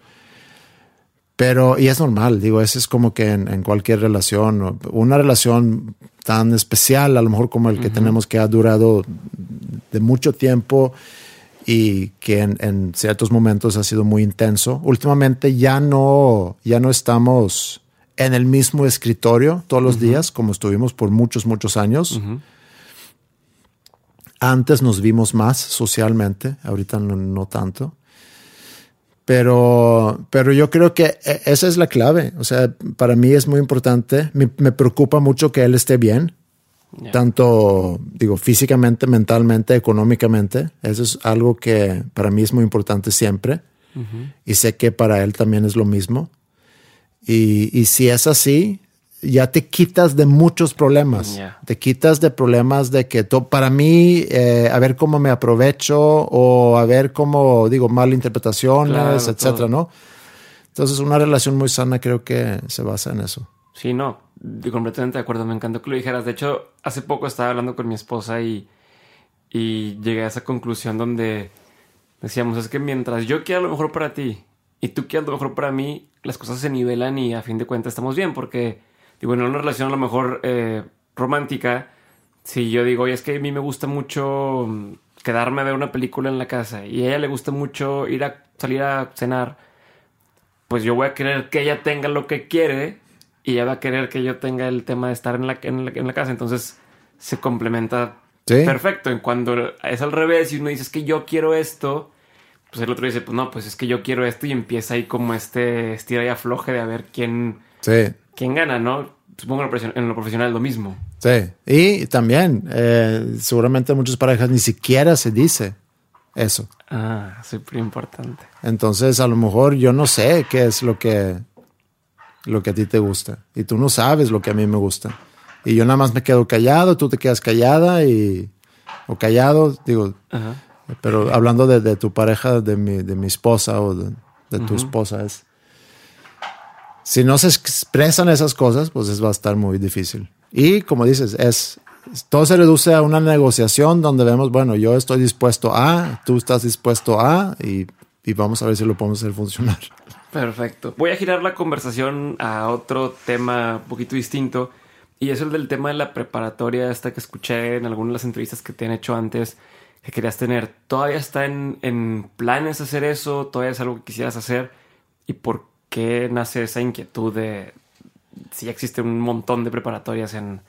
Pero, y es normal, digo, eso es como que en, cualquier relación, una relación tan especial, a lo mejor como el que tenemos que ha durado de mucho tiempo y que en, ciertos momentos ha sido muy intenso. Últimamente ya no, ya no estamos en el mismo escritorio todos los días como estuvimos por muchos, muchos años. Antes nos vimos más socialmente, ahorita no tanto. Pero, pero yo creo que e, esa es la clave. O sea, para mí es muy importante. Me, preocupa mucho que él esté bien. Tanto, digo, físicamente, mentalmente, económicamente. Eso es algo que para mí es muy importante siempre. Y sé que para él también es lo mismo. Y, y si es así, ya te quitas de muchos problemas. Te quitas de problemas de que para mí, eh, a ver cómo me aprovecho o a ver cómo, digo, malinterpretaciones, etcétera, ¿no? Entonces, una relación muy sana creo que se basa en eso. Sí, no, completamente de acuerdo. Me encantó que lo dijeras. De hecho, hace poco estaba hablando con mi esposa y, y llegué a esa conclusión donde decíamos, es que mientras yo quiera lo mejor para ti y tú quieras lo mejor para mí, las cosas se nivelan y a fin de cuentas estamos bien porque y bueno, en una relación a lo mejor eh, romántica, si yo digo, oye, es que a mí me gusta mucho mm, quedarme a ver una película en la casa y a ella le gusta mucho ir a salir a cenar, pues yo voy a querer que ella tenga lo que quiere y ella va a querer que yo tenga el tema de estar en la, en la, casa. Entonces se complementa perfecto. En cuando es al revés y uno dice, es que yo quiero esto, pues el otro dice, pues no, pues es que yo quiero esto y empieza ahí como este estira y afloje de a ver quién, sí quién gana, ¿no? Supongo en lo profesional es lo mismo. Sí, y también eh, seguramente muchas parejas ni siquiera se dice eso. Ah, súper importante. Entonces, a lo mejor yo no sé qué es lo que, lo que a ti te gusta. Y tú no sabes lo que a mí me gusta. Y yo nada más me quedo callado, tú te quedas callada y... O callado, digo... Pero hablando de, tu pareja, de mi, de mi esposa o de, tu esposa, es si no se expresan esas cosas, pues es, va a estar muy difícil. Y como dices, es todo se reduce a una negociación donde vemos, bueno, yo estoy dispuesto a, tú estás dispuesto a, y, y vamos a ver si lo podemos hacer funcionar. Perfecto. Voy a girar la conversación a otro tema un poquito distinto. Y es el del tema de la preparatoria, esta que escuché en algunas de las entrevistas que te han hecho antes, que querías tener. ¿Todavía está en, en planes hacer eso? ¿Todavía es algo que quisieras hacer? ¿Y por qué nace esa inquietud de si existe un montón de preparatorias en,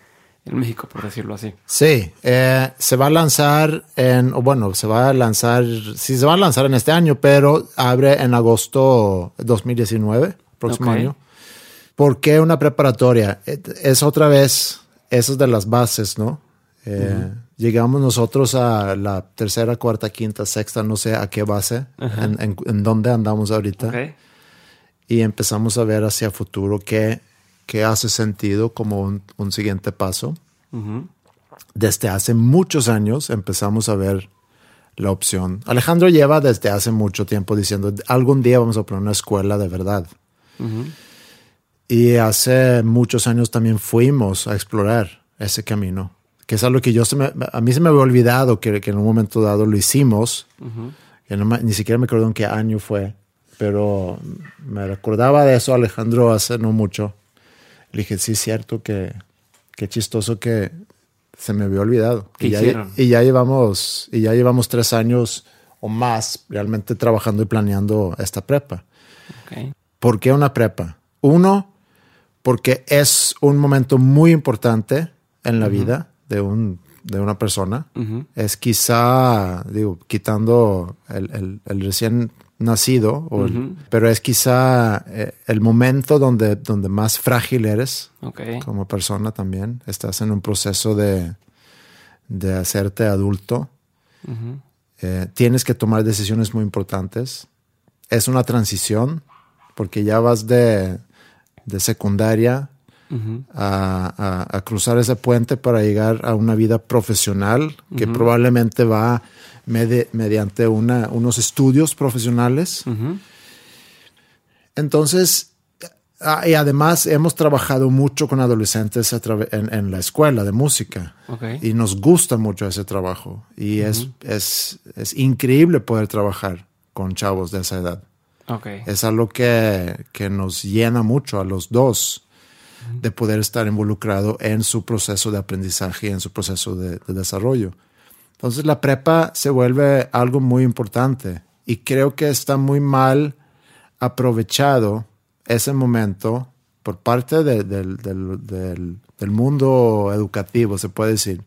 México, por decirlo así? Sí, eh, se va a lanzar en, o bueno, se va a lanzar, sí se va a lanzar en este año, pero abre en agosto 2019, próximo año. ¿Por qué una preparatoria? Es otra vez, esas de las bases, ¿no? Eh, llegamos nosotros a la tercera, cuarta, quinta, sexta, no sé a qué base, en, en, dónde andamos ahorita y empezamos a ver hacia futuro qué, qué hace sentido como un, siguiente paso. Desde hace muchos años empezamos a ver la opción. Alejandro lleva desde hace mucho tiempo diciendo, algún día vamos a poner una escuela de verdad. Y hace muchos años también fuimos a explorar ese camino, que es algo que yo se me, a mí se me había olvidado que, que en un momento dado lo hicimos. ni siquiera me acuerdo en qué año fue pero me recordaba de eso Alejandro hace no mucho. Le dije, sí, cierto que qué chistoso que se me había olvidado. y, ya, y ya llevamos, y ya llevamos tres años o más realmente trabajando y planeando esta prepa. ¿Por qué una prepa? Uno, porque es un momento muy importante en la vida de, un, de una persona. Es quizá, digo, quitando el, el, el recién nacido, pero es quizá eh, el momento donde, donde más frágil eres como persona también. Estás en un proceso de, de hacerte adulto. Eh, tienes que tomar decisiones muy importantes. Es una transición porque ya vas de, de secundaria a, cruzar ese puente para llegar a una vida profesional que probablemente va mediante una, unos estudios profesionales. Entonces, y además hemos trabajado mucho con adolescentes en, la escuela de música. Y nos gusta mucho ese trabajo. Y es, es, es, increíble poder trabajar con chavos de esa edad. Es algo que, que, nos llena mucho a los dos de poder estar involucrado en su proceso de aprendizaje y en su proceso de, de desarrollo. Entonces la prepa se vuelve algo muy importante y creo que está muy mal aprovechado ese momento por parte del, mundo educativo, se puede decir,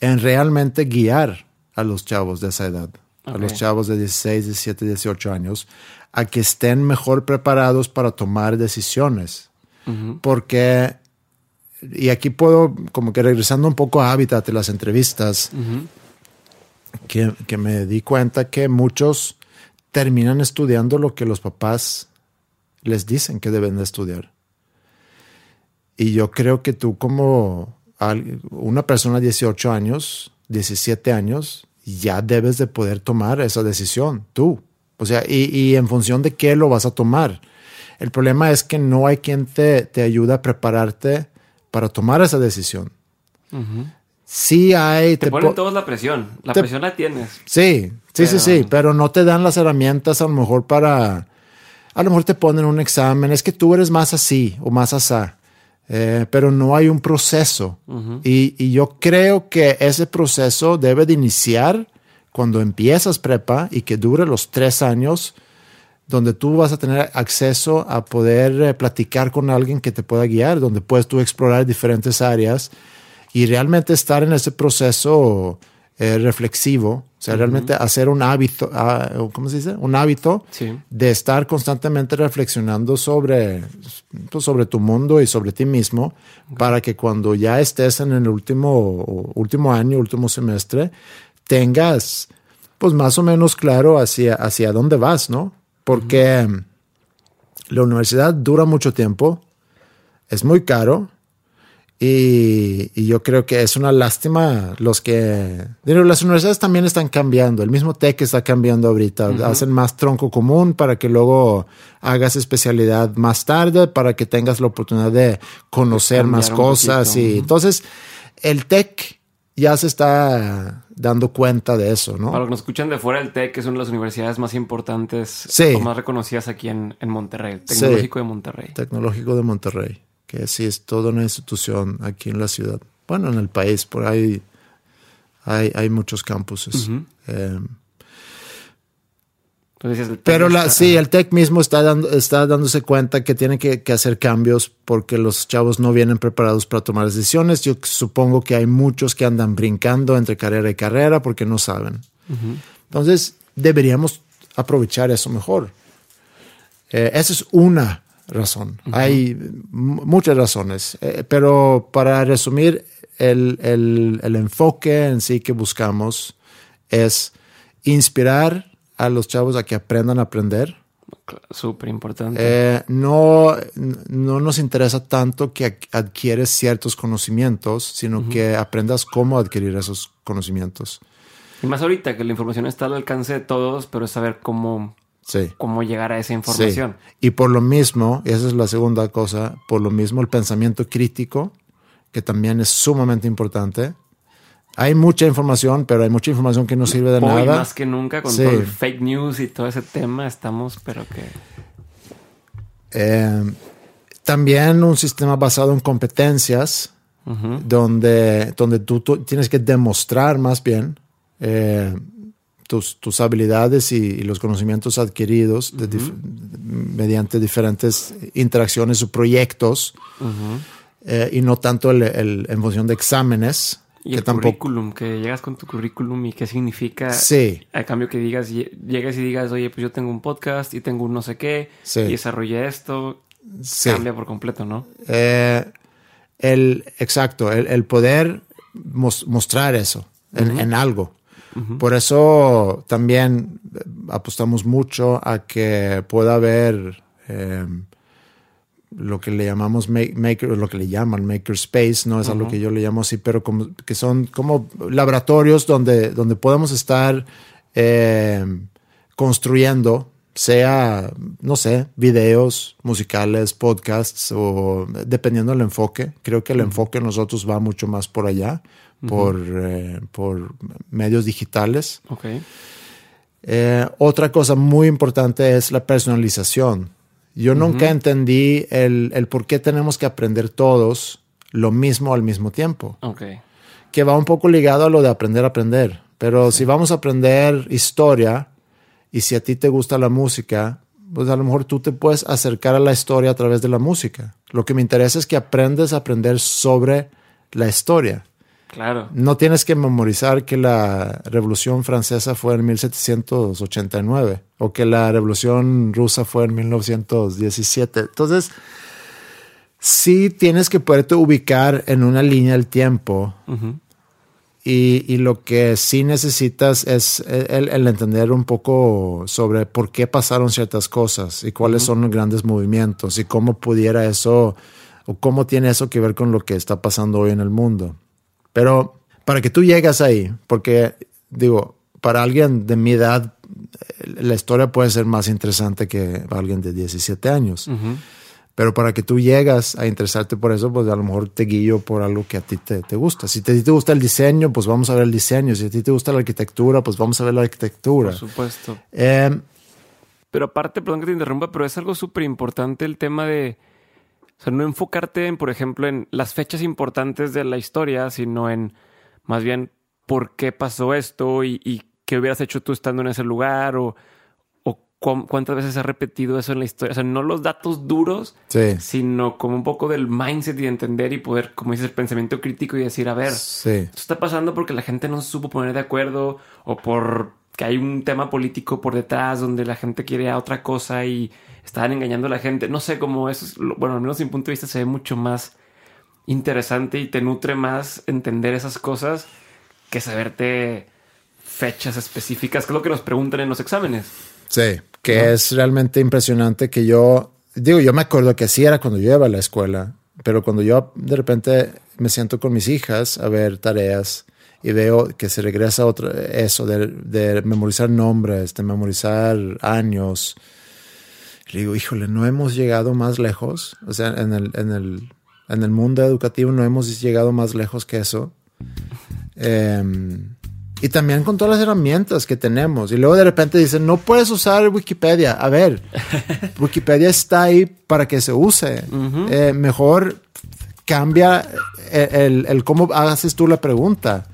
en realmente guiar a los chavos de esa edad, a los chavos de 16, 17, 18 años, a que estén mejor preparados para tomar decisiones. Porque, y aquí puedo, como que regresando un poco a Hábitat de las entrevistas, que, que me di cuenta que muchos terminan estudiando lo que los papás les dicen que deben de estudiar. Y yo creo que tú como una persona de 18 años, 17 años, ya debes de poder tomar esa decisión, tú. O sea, y, en función de qué lo vas a tomar. El problema es que no hay quien te, te ayude a prepararte para tomar esa decisión. Sí hay... Te, ponen todos la presión. La presión la tienes. Sí, sí, sí, sí. Pero no te dan las herramientas a lo mejor para... A lo mejor te ponen un examen. Es que tú eres más así o más asá. Eh, pero no hay un proceso. y, y, yo creo que ese proceso debe de iniciar cuando empiezas prepa y que dure los tres años, donde tú vas a tener acceso a poder eh, platicar con alguien que te pueda guiar, donde puedes tú explorar diferentes áreas y realmente estar en ese proceso eh, reflexivo, o sea, realmente hacer un hábito, ah, ¿cómo se dice? Un hábito de estar constantemente reflexionando sobre, pues, sobre tu mundo y sobre ti mismo, para que cuando ya estés en el último, último año, último semestre, tengas pues más o menos claro hacia, hacia dónde vas, ¿no? Porque la universidad dura mucho tiempo, es muy caro, y, yo creo que es una lástima los que... las universidades también están cambiando. El mismo TEC está cambiando ahorita. Hacen más tronco común para que luego hagas especialidad más tarde, para que tengas la oportunidad de conocer más cosas. y entonces el TEC ya se está dando cuenta de eso, ¿no? Para los que nos escuchan de fuera, el TEC es una de las universidades más importantes o más reconocidas aquí en, Monterrey, Tecnológico de Monterrey. Tecnológico de Monterrey que sí es toda una institución aquí en la ciudad. Bueno, en el país, por ahí hay, hay muchos campuses. Eh, pero la, sí, el TEC mismo está, dando, está dándose cuenta que tiene que, hacer cambios porque los chavos no vienen preparados para tomar decisiones. Yo supongo que hay muchos que andan brincando entre carrera y carrera porque no saben. Entonces, deberíamos aprovechar eso mejor. Eh, esa es una razón. Hay muchas razones, eh, pero para resumir, el, el, enfoque en sí que buscamos es inspirar a los chavos a que aprendan a aprender. Súper importante. Eh, no, no nos interesa tanto que adquieres ciertos conocimientos, sino que aprendas cómo adquirir esos conocimientos. Y más ahorita que la información está al alcance de todos, pero es saber cómo Sí. Cómo llegar a esa información. Y por lo mismo, y esa es la segunda cosa, por lo mismo el pensamiento crítico, que también es sumamente importante. Hay mucha información, pero hay mucha información que no sirve de Hoy nada. Más que nunca, con todo el fake news y todo ese tema, estamos, pero que. Eh, también un sistema basado en competencias, donde, donde tú, tienes que demostrar más bien eh, tus, tus habilidades y, los conocimientos adquiridos mediante diferentes interacciones o proyectos eh, y no tanto el, en función de exámenes. Y el currículum, que llegas con tu currículum y qué significa. Sí. A cambio que digas, llegas y digas, oye, pues yo tengo un podcast y tengo un no sé qué y desarrollé esto. Cambia por completo, ¿no? Eh, el, exacto, el, poder mostrar eso en algo. Por eso también apostamos mucho a que pueda haber em, lo que le llamamos maker, lo que le llaman makerspace, no es algo que yo le llamo así, pero como, que son como laboratorios donde, donde podemos estar em, construyendo, sea, no sé, videos musicales, podcasts o dependiendo del enfoque. Creo que el enfoque nosotros va mucho más por allá por, eh, por medios digitales. Eh, otra cosa muy importante es la personalización. Yo nunca entendí el, el, por qué tenemos que aprender todos lo mismo al mismo tiempo. Okay. Que va un poco ligado a lo de aprender a aprender. Pero si vamos a aprender historia y si a ti te gusta la música, pues a lo mejor tú te puedes acercar a la historia a través de la música. Lo que me interesa es que aprendes a aprender sobre la historia. Claro. No tienes que memorizar que la Revolución Francesa fue en 1789 o que la Revolución Rusa fue en 1917. Entonces, sí tienes que poderte ubicar en una línea del tiempo. y, lo que sí necesitas es el, entender un poco sobre por qué pasaron ciertas cosas y cuáles son los grandes movimientos y cómo pudiera eso o cómo tiene eso que ver con lo que está pasando hoy en el mundo. Pero para que tú llegas ahí, porque digo, para alguien de mi edad, la historia puede ser más interesante que para alguien de 17 años. Pero para que tú llegas a interesarte por eso, pues a lo mejor te guío por algo que a ti te, te gusta. Si a ti te gusta el diseño, pues vamos a ver el diseño. Si a ti te gusta la arquitectura, pues vamos a ver la arquitectura. Por supuesto. Eh, pero aparte, perdón que te interrumpa, pero es algo súper importante el tema de o sea, no enfocarte en, por ejemplo, en las fechas importantes de la historia, sino en más bien por qué pasó esto y, qué hubieras hecho tú estando en ese lugar o, cuántas veces has repetido eso en la historia. O sea, no los datos duros, sino como un poco del mindset y entender y poder, como dices, el pensamiento crítico y decir, a ver, esto está pasando porque la gente no se supo poner de acuerdo o por que hay un tema político por detrás donde la gente quiere a otra cosa y estaban engañando a la gente. No sé cómo eso, es, bueno, al menos desde mi punto de vista se ve mucho más interesante y te nutre más entender esas cosas que saberte fechas específicas, que es lo que nos preguntan en los exámenes. Sí, que es realmente impresionante que yo, digo, yo me acuerdo que así era cuando yo iba a la escuela, pero cuando yo de repente me siento con mis hijas a ver tareas y veo que se regresa otro, eso de, de memorizar nombres, de memorizar años, le digo, híjole, no hemos llegado más lejos. O sea, en el, en el, en el mundo educativo no hemos llegado más lejos que eso. Em, y también con todas las herramientas que tenemos. Y luego de repente dicen, no puedes usar Wikipedia. A ver, Wikipedia está ahí para que se use. Eh, mejor cambia el, el, cómo haces tú la pregunta.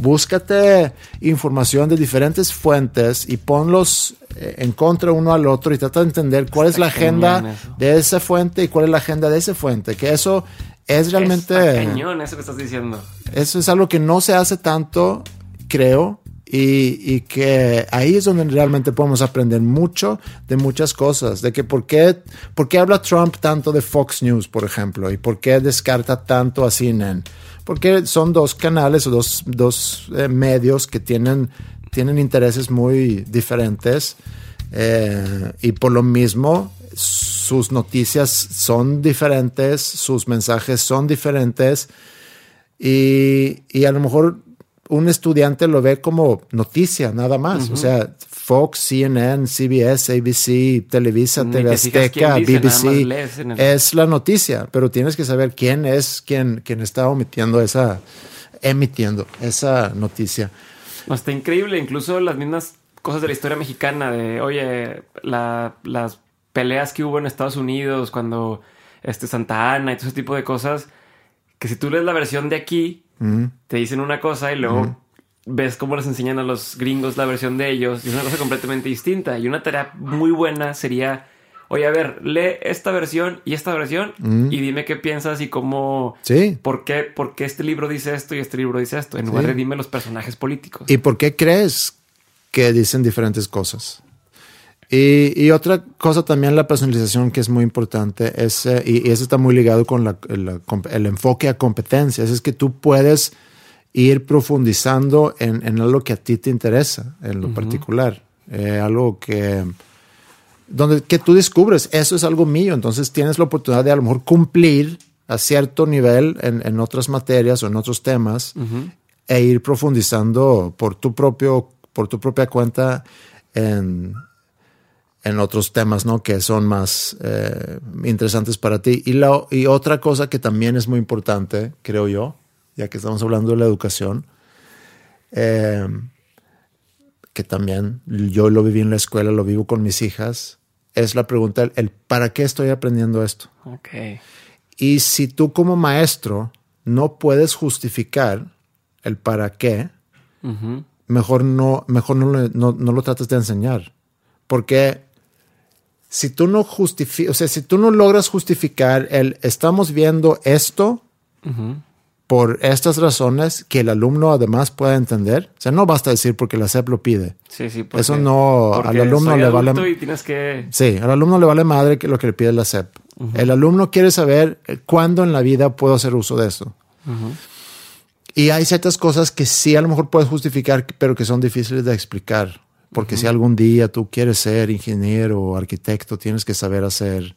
Búscate información de diferentes fuentes y ponlos eh, en contra uno al otro y trata de entender cuál es la agenda de esa fuente y cuál es la agenda de esa fuente. Que eso es realmente... cañón eso que estás diciendo. Eso es algo que no se hace tanto, creo, y, y, que ahí es donde realmente podemos aprender mucho de muchas cosas, de que por qué, por qué habla Trump tanto de Fox News, por ejemplo, y por qué descarta tanto a CNN porque son dos canales o dos, dos eh, medios que tienen, tienen intereses muy diferentes eh, y por lo mismo sus noticias son diferentes, sus mensajes son diferentes y, y a lo mejor un estudiante lo ve como noticia nada más. O sea, Fox, CNN, CBS, ABC, Televisa, TV Azteca, BBC, es la noticia, pero tienes que saber quién es quien, quien está omitiendo esa, emitiendo esa noticia. está increíble, incluso las mismas cosas de la historia mexicana, de, oye, las peleas que hubo en Estados Unidos cuando este, Santa Ana y todo ese tipo de cosas, que si tú lees la versión de aquí, te dicen una cosa y luego ves cómo les enseñan a los gringos la versión de ellos y es una cosa completamente distinta. Y una tarea muy buena sería, oye, a ver, lee esta versión y esta versión y dime qué piensas y cómo... Sí. ¿por qué, por este libro dice esto y este libro dice esto? En lugar de dime los personajes políticos. ¿Y por qué crees que dicen diferentes cosas? Y, otra cosa también la personalización que es muy importante es, eh, y, eso está muy ligado con el enfoque a competencias, es que tú puedes ir profundizando en, en algo que a ti te interesa, en lo particular, eh, algo que, donde, que tú descubres, eso es algo mío, entonces tienes la oportunidad de a lo mejor cumplir a cierto nivel en, en otras materias o en otros temas e ir profundizando por tu propio, por tu propia cuenta en, en otros temas, ¿no? Que son más eh, interesantes para ti. Y, la, y otra cosa que también es muy importante, creo yo, ya que estamos hablando de la educación, eh, que también yo lo viví en la escuela, lo vivo con mis hijas, es la pregunta, el, ¿para qué estoy aprendiendo esto? Okay. Y si tú como maestro no puedes justificar el para qué, mejor, no, mejor no, no, lo trates de enseñar. Porque si tú no justificas, o sea, si tú no logras justificar el estamos viendo esto por estas razones que el alumno además pueda entender, o sea, no basta decir porque la SEP lo pide. Sí, sí, Eso no, al alumno le vale. que... Sí, al alumno le vale madre que lo que le pide la SEP. El alumno quiere saber cuándo en la vida puedo hacer uso de eso. Y hay ciertas cosas que sí a lo mejor puedes justificar, pero que son difíciles de explicar. Porque si algún día tú quieres ser ingeniero o arquitecto, tienes que saber hacer,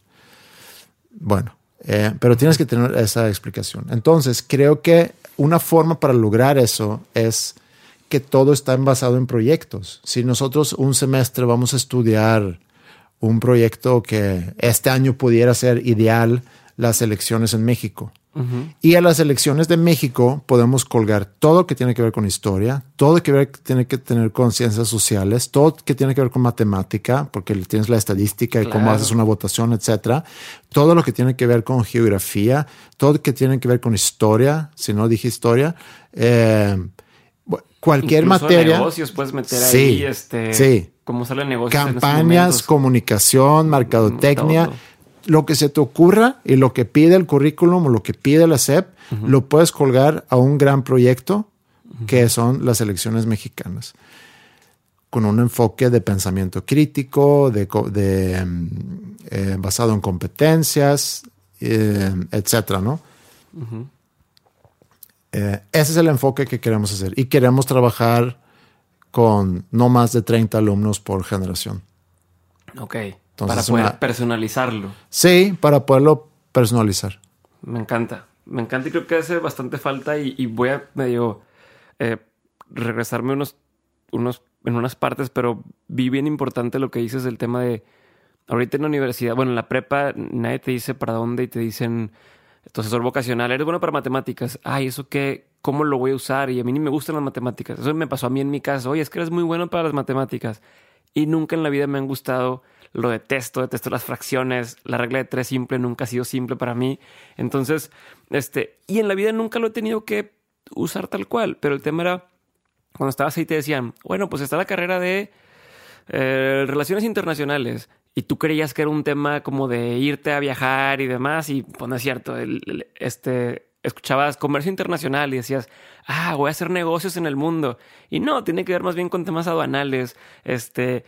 bueno, eh, pero tienes que tener esa explicación. Entonces, creo que una forma para lograr eso es que todo está basado en proyectos. Si nosotros un semestre vamos a estudiar un proyecto que este año pudiera ser ideal, las elecciones en México, y a las elecciones de México podemos colgar todo que tiene que ver con historia, todo que tiene que tener con ciencias sociales, todo que tiene que ver con matemática, porque tienes la estadística y cómo haces una votación, etcétera. Todo lo que tiene que ver con geografía, todo que tiene que ver con historia, si no dije historia. Eh, cualquier materia. negocios puedes meter ahí, este, sí. cómo sale el negocio. Campañas, comunicación, mercadotecnia lo que se te ocurra y lo que pide el currículum o lo que pide la SEP, lo puedes colgar a un gran proyecto que son las elecciones mexicanas, con un enfoque de pensamiento crítico, de, mm, eh, basado en competencias, eh, etcétera, ¿no? Eh, ese es el enfoque que queremos hacer. Y queremos trabajar con no más de 30 alumnos por generación. Ok para poder personalizarlo. Sí, para poderlo personalizar. Me encanta. Me encanta y creo que hace bastante falta y, voy a medio eh, regresarme unos, unos, en unas partes, pero vi bien importante lo que dices del tema de ahorita en la universidad, bueno, en la prepa nadie te dice para dónde y te dicen tu asesor vocacional, eres bueno para matemáticas. Ay, ¿eso qué? ¿Cómo lo voy a usar? Y a mí ni me gustan las matemáticas. Eso me pasó a mí en mi caso. Oye, es que eres muy bueno para las matemáticas. Y nunca en la vida me han gustado lo detesto, detesto las fracciones, la regla de tres simple nunca ha sido simple para mí. Entonces, este, y en la vida nunca lo he tenido que usar tal cual, pero el tema era, cuando estabas ahí te decían, bueno, pues está la carrera de eh, relaciones internacionales. Y tú creías que era un tema como de irte a viajar y demás, y pues no es cierto, este, escuchabas comercio internacional y decías, ah, voy a hacer negocios en el mundo. Y no, tiene que ver más bien con temas aduanales, este,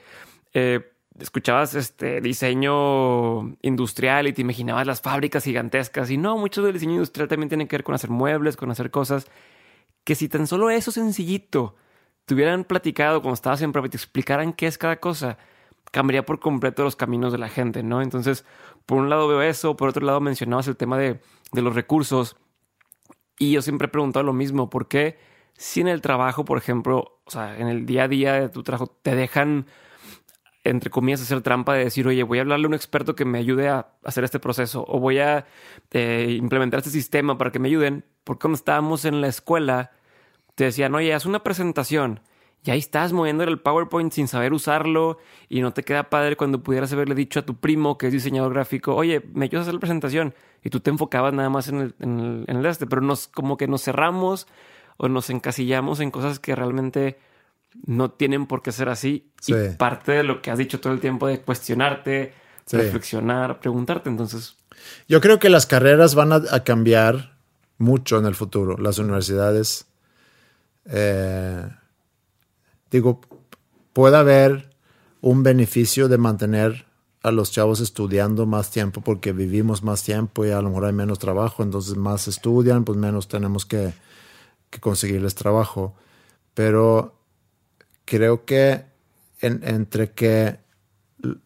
eh, escuchabas este diseño industrial y te imaginabas las fábricas gigantescas. Y no, mucho del diseño industrial también tiene que ver con hacer muebles, con hacer cosas que si tan solo eso sencillito te hubieran platicado cuando estabas en prueba y te explicaran qué es cada cosa, cambiaría por completo los caminos de la gente, ¿no? Entonces, por un lado veo eso, por otro lado mencionabas el tema de, de los recursos. Y yo siempre he preguntado lo mismo, ¿por qué si en el trabajo, por ejemplo, o sea, en el día a día de tu trabajo, te dejan entre comillas, hacer trampa de decir, oye, voy a hablarle a un experto que me ayude a hacer este proceso o voy a eh, implementar este sistema para que me ayuden. Porque cuando estábamos en la escuela, te decían, oye, haz una presentación. Y ahí estás moviendo el PowerPoint sin saber usarlo y no te queda padre cuando pudieras haberle dicho a tu primo que es diseñador gráfico, oye, me ayudas a hacer la presentación. Y tú te enfocabas nada más en el, en el, en el este, pero nos, como que nos cerramos o nos encasillamos en cosas que realmente no tienen por qué ser así. Y parte de lo que has dicho todo el tiempo de cuestionarte, reflexionar, preguntarte. Entonces. Yo creo que las carreras van a, cambiar mucho en el futuro. Las universidades. Eh, digo, puede haber un beneficio de mantener a los chavos estudiando más tiempo porque vivimos más tiempo y a lo mejor hay menos trabajo, entonces más estudian, pues menos tenemos que, que conseguirles trabajo. Pero creo que entre que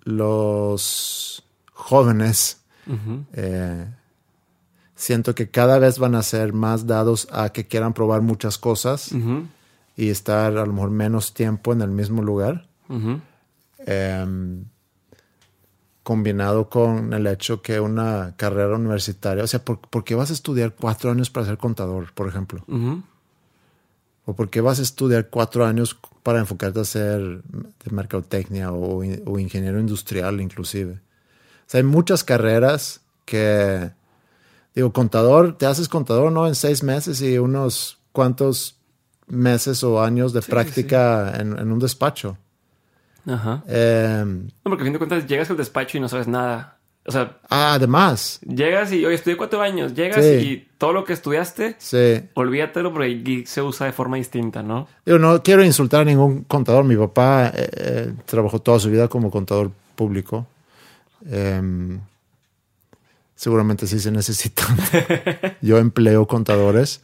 los jóvenes eh, siento que cada vez van a ser más dados a que quieran probar muchas cosas y estar a lo mejor menos tiempo en el mismo lugar. Em, combinado con el hecho que una carrera universitaria, o sea, ¿por, qué vas a estudiar cuatro años para ser contador, por ejemplo? ¿O por qué vas a estudiar cuatro años para enfocarte a ser de mercadotecnia o, o ingeniero industrial inclusive? O sea, hay muchas carreras que, digo, contador, te haces contador, ¿no? En seis meses y unos cuantos meses o años de práctica En, en, un despacho. Ajá. Eh, no, porque a fin de cuentas llegas al despacho y no sabes nada. O sea, ah, además. Llegas y, oye, estudié cuatro años. Llegas y todo lo que estudiaste, sí. olvídatelo porque se usa de forma distinta, ¿no? Yo no quiero insultar a ningún contador. Mi papá eh, eh, trabajó toda su vida como contador público. Em, seguramente sí se necesitan. Yo empleo contadores,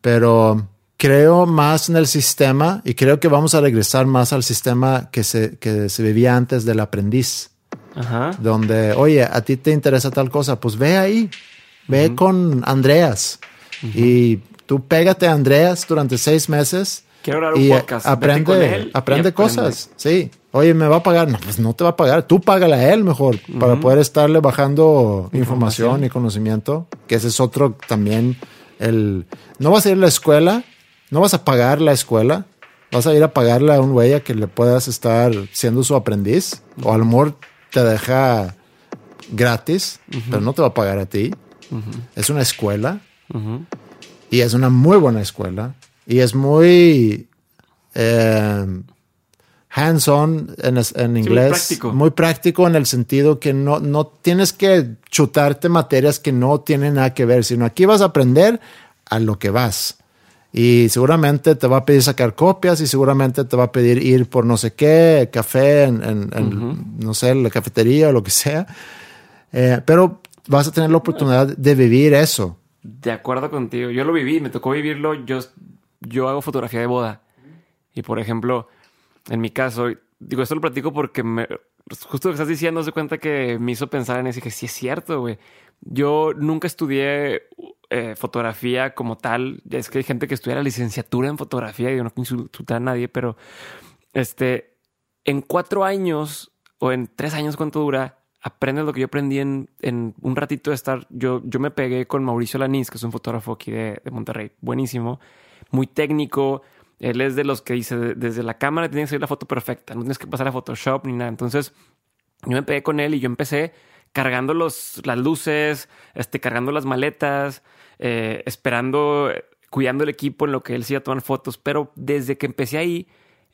pero creo más en el sistema y creo que vamos a regresar más al sistema que se, que se vivía antes del aprendiz. Ajá. Donde, oye, a ti te interesa tal cosa, pues ve ahí, ve con Andreas y tú pégate a Andreas durante seis meses. Quiero un podcast. Aprende, aprende cosas. Sí. Oye, ¿me va a pagar? No, pues no te va a pagar. Tú págale a él mejor para poder estarle bajando información. y conocimiento. Que ese es otro también. El, no vas a ir a la escuela, no vas a pagar la escuela, vas a ir a pagarle a un güey a que le puedas estar siendo su aprendiz. O a lo mejor te deja gratis, pero no te va a pagar a ti. Es una escuela y es una muy buena escuela y es muy eh, hands-on en, inglés. muy, práctico. en el sentido que no, no tienes que chutarte materias que no tienen nada que ver, sino aquí vas a aprender a lo que vas. Y seguramente te va a pedir sacar copias y seguramente te va a pedir ir por no sé qué, café, en, no sé, la cafetería o lo que sea. Eh, pero vas a tener la oportunidad de vivir eso. De acuerdo contigo. Yo lo viví, me tocó vivirlo. Yo, yo hago fotografía de boda. Y por ejemplo, en mi caso, digo, esto lo platico porque me, justo lo que estás diciendo, se cuenta que me hizo pensar en eso y dije, sí es cierto, güey. Yo nunca estudié eh, fotografía como tal. Es que hay gente que estudia la licenciatura en fotografía y yo no insultar a nadie, pero este, en cuatro años o en tres años, ¿cuánto dura? Aprendes lo que yo aprendí en, en, un ratito de estar. Yo, yo me pegué con Mauricio Lanís, que es un fotógrafo aquí de, de Monterrey, buenísimo, muy técnico. Él es de los que dice desde la cámara tienes que salir la foto perfecta, no tienes que pasar a Photoshop ni nada. Entonces, yo me pegué con él y yo empecé cargando los, las luces, este, cargando las maletas, eh, esperando, cuidando el equipo en lo que él sí a tomar fotos. Pero desde que empecé ahí,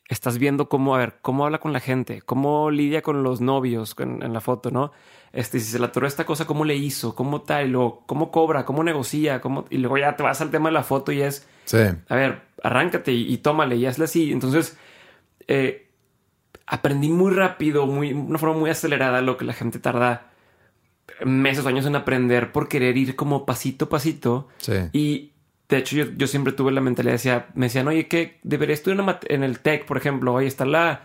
estás viendo cómo, a ver, cómo habla con la gente, cómo lidia con los novios en, la foto, ¿no? Este, si se le atoró esta cosa, cómo le hizo, cómo tal, luego, cómo cobra, cómo negocia, cómo, y luego ya te vas al tema de la foto y es, sí. a ver, arráncate y, tómale y hazle así. Entonces, eh, aprendí muy rápido, muy, una forma muy acelerada lo que la gente tarda meses o años en aprender por querer ir como pasito a pasito. Y de hecho, yo, siempre tuve la mentalidad, decía, me decían, oye, que debería estudiar en el TEC, por ejemplo, ahí está la,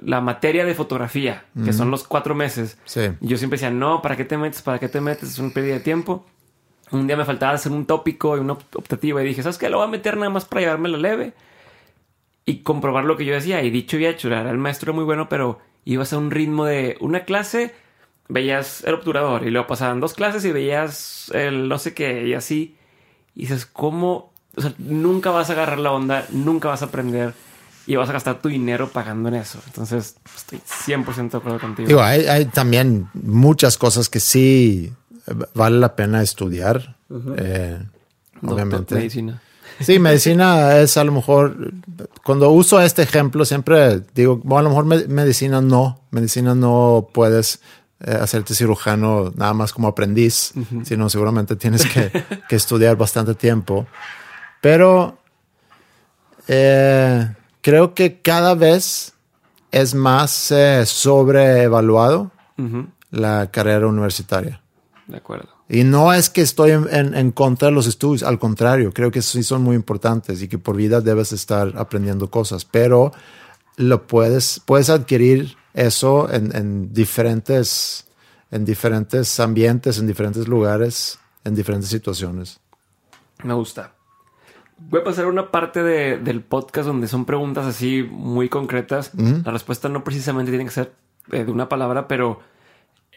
la materia de fotografía, que son los cuatro meses. Y yo siempre decía, no, ¿para qué te metes? ¿Para qué te metes? Es un pérdida de tiempo. Un día me faltaba hacer un tópico y una optativa y dije, ¿sabes qué? Lo voy a meter nada más para llevarme la leve y comprobar lo que yo decía. Y dicho y hecho, era el maestro muy bueno, pero ibas a un ritmo de una clase veías el obturador y luego pasaban dos clases y veías el no sé qué y así. Y dices, ¿cómo? O sea, nunca vas a agarrar la onda, nunca vas a aprender y vas a gastar tu dinero pagando en eso. Entonces, estoy 100% de acuerdo contigo. Digo, hay, también muchas cosas que sí vale la pena estudiar. Eh, obviamente. medicina. Sí, medicina es a lo mejor, cuando uso este ejemplo, siempre digo, bueno, a lo mejor medicina no, medicina no puedes eh, hacerte cirujano nada más como aprendiz, sino seguramente tienes que, estudiar bastante tiempo. Pero eh, creo que cada vez es más eh, sobreevaluado la carrera universitaria. De acuerdo. Y no es que estoy en, en, contra de los estudios, al contrario, creo que sí son muy importantes y que por vida debes estar aprendiendo cosas, pero lo puedes, puedes adquirir eso en, diferentes, en diferentes ambientes, en diferentes lugares, en diferentes situaciones. Me gusta. Voy a pasar a una parte del podcast donde son preguntas así muy concretas. La respuesta no precisamente tiene que ser eh, de una palabra, pero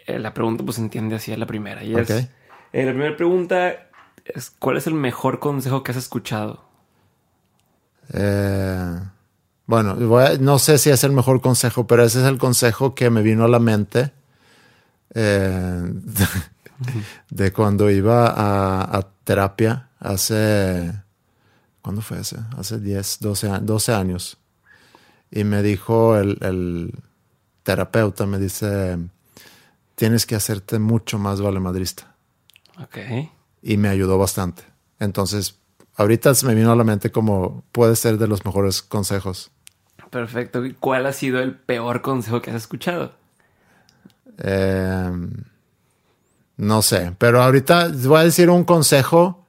eh, la pregunta pues entiende así a la primera. Y es, eh, la primera pregunta es, ¿cuál es el mejor consejo que has escuchado? Eh, bueno, no sé si es el mejor consejo, pero ese es el consejo que me vino a la mente eh, de, cuando iba a, terapia hace... ¿Cuándo fue ese? Hace 10, 12, 12 años. Y me dijo el, el terapeuta, me dice, tienes que hacerte mucho más valemadrista. Ok. Y me ayudó bastante. Entonces, ahorita se me vino a la mente como puede ser de los mejores consejos. Perfecto. ¿Y cuál ha sido el peor consejo que has escuchado? Em, no sé, pero ahorita te voy a decir un consejo.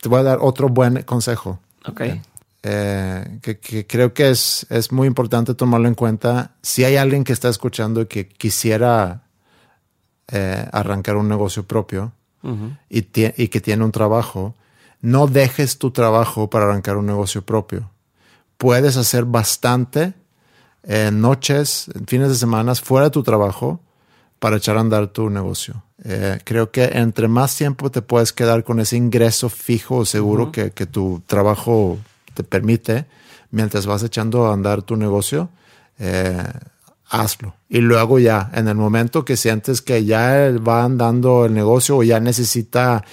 te voy a dar otro buen consejo. Ok. Eh, que, creo que es, es muy importante tomarlo en cuenta. Si hay alguien que está escuchando y que quisiera eh, arrancar un negocio propio y, y que tiene un trabajo, no dejes tu trabajo para arrancar un negocio propio puedes hacer bastante en noches, fines de semana, fuera de tu trabajo, para echar a andar tu negocio. Eh, creo que entre más tiempo te puedes quedar con ese ingreso fijo o seguro que, tu trabajo te permite, mientras vas echando a andar tu negocio, eh, hazlo. Y luego ya, en el momento que sientes que ya va andando el negocio o ya necesita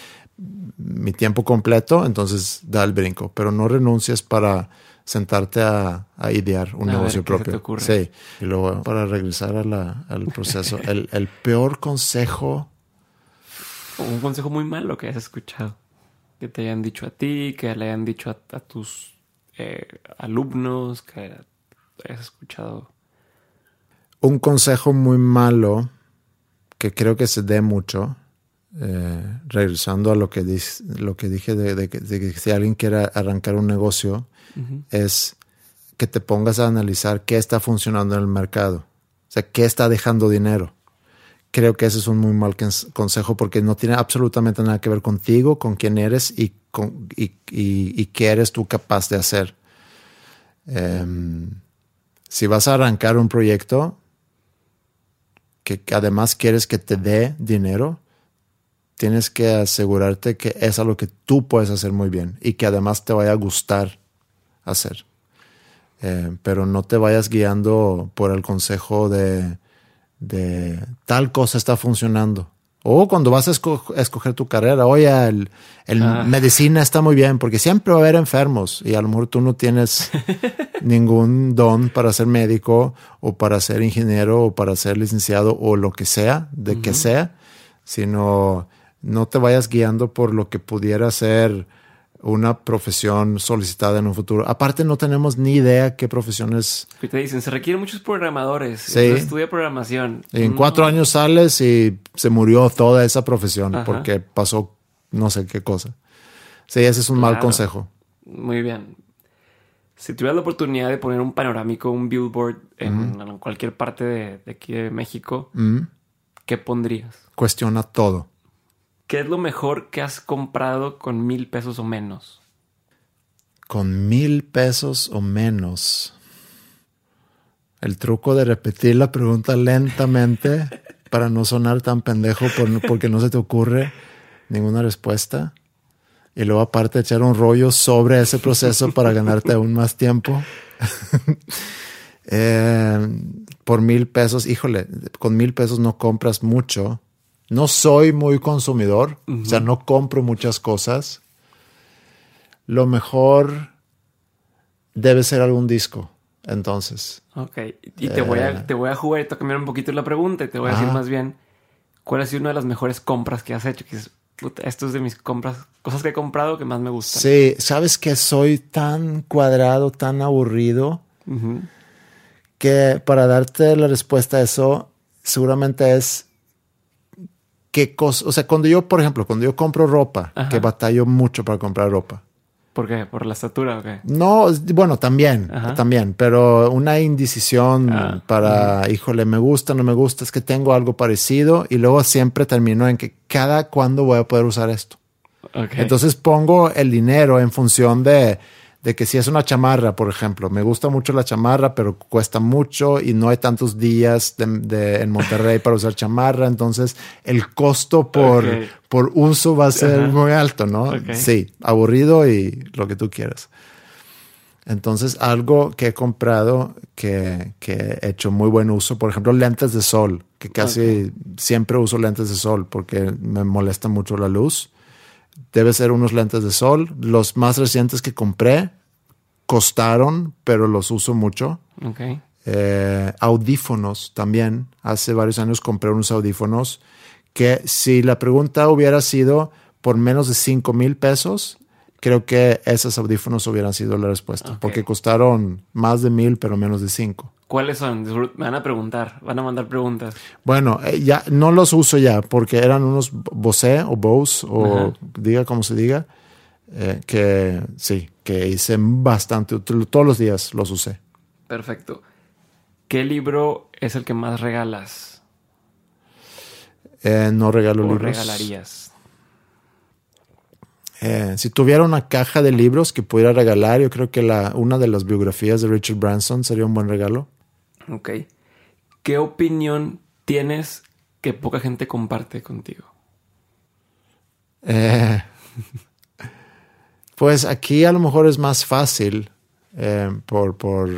mi tiempo completo, entonces da el brinco, pero no renuncies para sentarte a, idear un negocio propio. Sí. Y luego, para regresar al proceso, el, peor consejo. Un consejo muy malo que hayas escuchado. Que te hayan dicho a ti, que le hayan dicho a, tus eh, alumnos, que hayas escuchado. Un consejo muy malo que creo que se dé mucho. Eh, regresando a lo que, lo que dije de, que si alguien quiere arrancar un negocio, es que te pongas a analizar qué está funcionando en el mercado. O sea, qué está dejando dinero. Creo que ese es un muy mal consejo porque no tiene absolutamente nada que ver contigo, con quién eres y, con, y, qué eres tú capaz de hacer. Em, si vas a arrancar un proyecto que además quieres que te dé dinero, tienes que asegurarte que es algo que tú puedes hacer muy bien y que además te vaya a gustar hacer. Eh, pero no te vayas guiando por el consejo de, de tal cosa está funcionando. O cuando vas a, escoger tu carrera, oye, el, ah. medicina está muy bien, porque siempre va a haber enfermos y a lo mejor tú no tienes ningún don para ser médico o para ser ingeniero o para ser licenciado o lo que sea, de que sea, sino no te vayas guiando por lo que pudiera ser una profesión solicitada en un futuro. Aparte, no tenemos ni idea qué profesiones. ¿Qué te dicen? Se requieren muchos programadores. Sí. Estudia programación. en cuatro años sales y se murió toda esa profesión porque pasó no sé qué cosa. Sí, ese es un mal consejo. Muy bien. Si tuvieras la oportunidad de poner un panorámico, un billboard en, cualquier parte de, aquí de México, ¿qué pondrías? Cuestiona todo. ¿Qué es lo mejor que has comprado con mil pesos o menos? Con mil pesos o menos. El truco de repetir la pregunta lentamente para no sonar tan pendejo porque no se te ocurre ninguna respuesta. Y luego aparte echar un rollo sobre ese proceso para ganarte aún más tiempo. Eh, por mil pesos, híjole, con mil pesos no compras mucho no soy muy consumidor, o sea, no compro muchas cosas. Lo mejor debe ser algún disco, entonces. Ok, y te, voy, a, eh. te voy a jugar y te cambiar un poquito la pregunta y te voy a decir más bien, ¿cuál ha sido una de las mejores compras que has hecho? Que es, esto es de mis compras, cosas que he comprado que más me gustan. Sí, sabes que soy tan cuadrado, tan aburrido, que para darte la respuesta a eso, seguramente es qué cosa, o sea, cuando yo, por ejemplo, cuando yo compro ropa, que batallo mucho para comprar ropa. ¿Por qué? ¿Por la estatura o qué? No, bueno, también, también, pero una indecisión ah, para, híjole, me gusta, no me gusta, es que tengo algo parecido y luego siempre termino en que cada cuándo voy a poder usar esto. Entonces pongo el dinero en función de, de que si es una chamarra, por ejemplo, me gusta mucho la chamarra, pero cuesta mucho y no hay tantos días de, en Monterrey para usar chamarra, entonces el costo por, por uso va a ser muy alto, ¿no? Sí, aburrido y lo que tú quieras. Entonces, algo que he comprado que, que, he hecho muy buen uso, por ejemplo, lentes de sol, que casi siempre uso lentes de sol porque me molesta mucho la luz. Debe ser unos lentes de sol. Los más recientes que compré costaron, pero los uso mucho. Eh, audífonos también. Hace varios años compré unos audífonos que si la pregunta hubiera sido por menos de 5 mil pesos, creo que esos audífonos hubieran sido la respuesta, porque costaron más de mil, pero menos de cinco. ¿Cuáles son? Me van a preguntar, van a mandar preguntas. Bueno, eh, ya no los uso ya, porque eran unos Bose o Bose, o diga como se diga, eh, que sí, que hice bastante, todos los días los usé. Perfecto. ¿Qué libro es el que más regalas? Eh, no regalo ¿O libros. regalarías? Eh, si tuviera una caja de libros que pudiera regalar, yo creo que la, una de las biografías de Richard Branson sería un buen regalo. Ok. ¿Qué opinión tienes que poca gente comparte contigo? Eh, pues aquí a lo mejor es más fácil eh, por, por,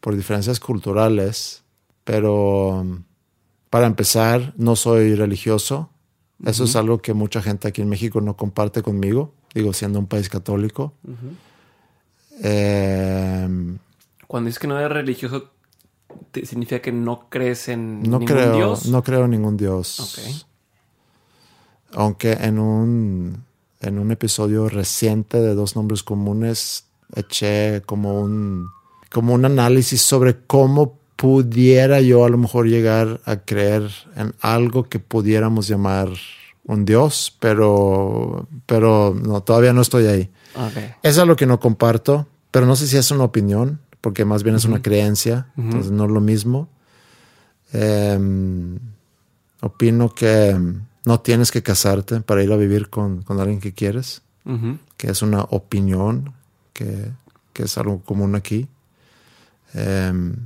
por diferencias culturales, pero para empezar, no soy religioso. Eso es algo que mucha gente aquí en México no comparte conmigo, digo, siendo un país católico. Em, Cuando dices que no eres religioso, ¿significa que no crees en no ningún creo, Dios? No creo en ningún Dios. Aunque en un, en un episodio reciente de Dos Nombres Comunes eché como un, como un análisis sobre cómo pudiera yo a lo mejor llegar a creer en algo que pudiéramos llamar un Dios, pero, pero no, todavía no estoy ahí. Eso es lo que no comparto, pero no sé si es una opinión, porque más bien es una creencia, entonces no es lo mismo. Em, opino que no tienes que casarte para ir a vivir con, alguien que quieres, que es una opinión, que, que es algo común aquí. Em,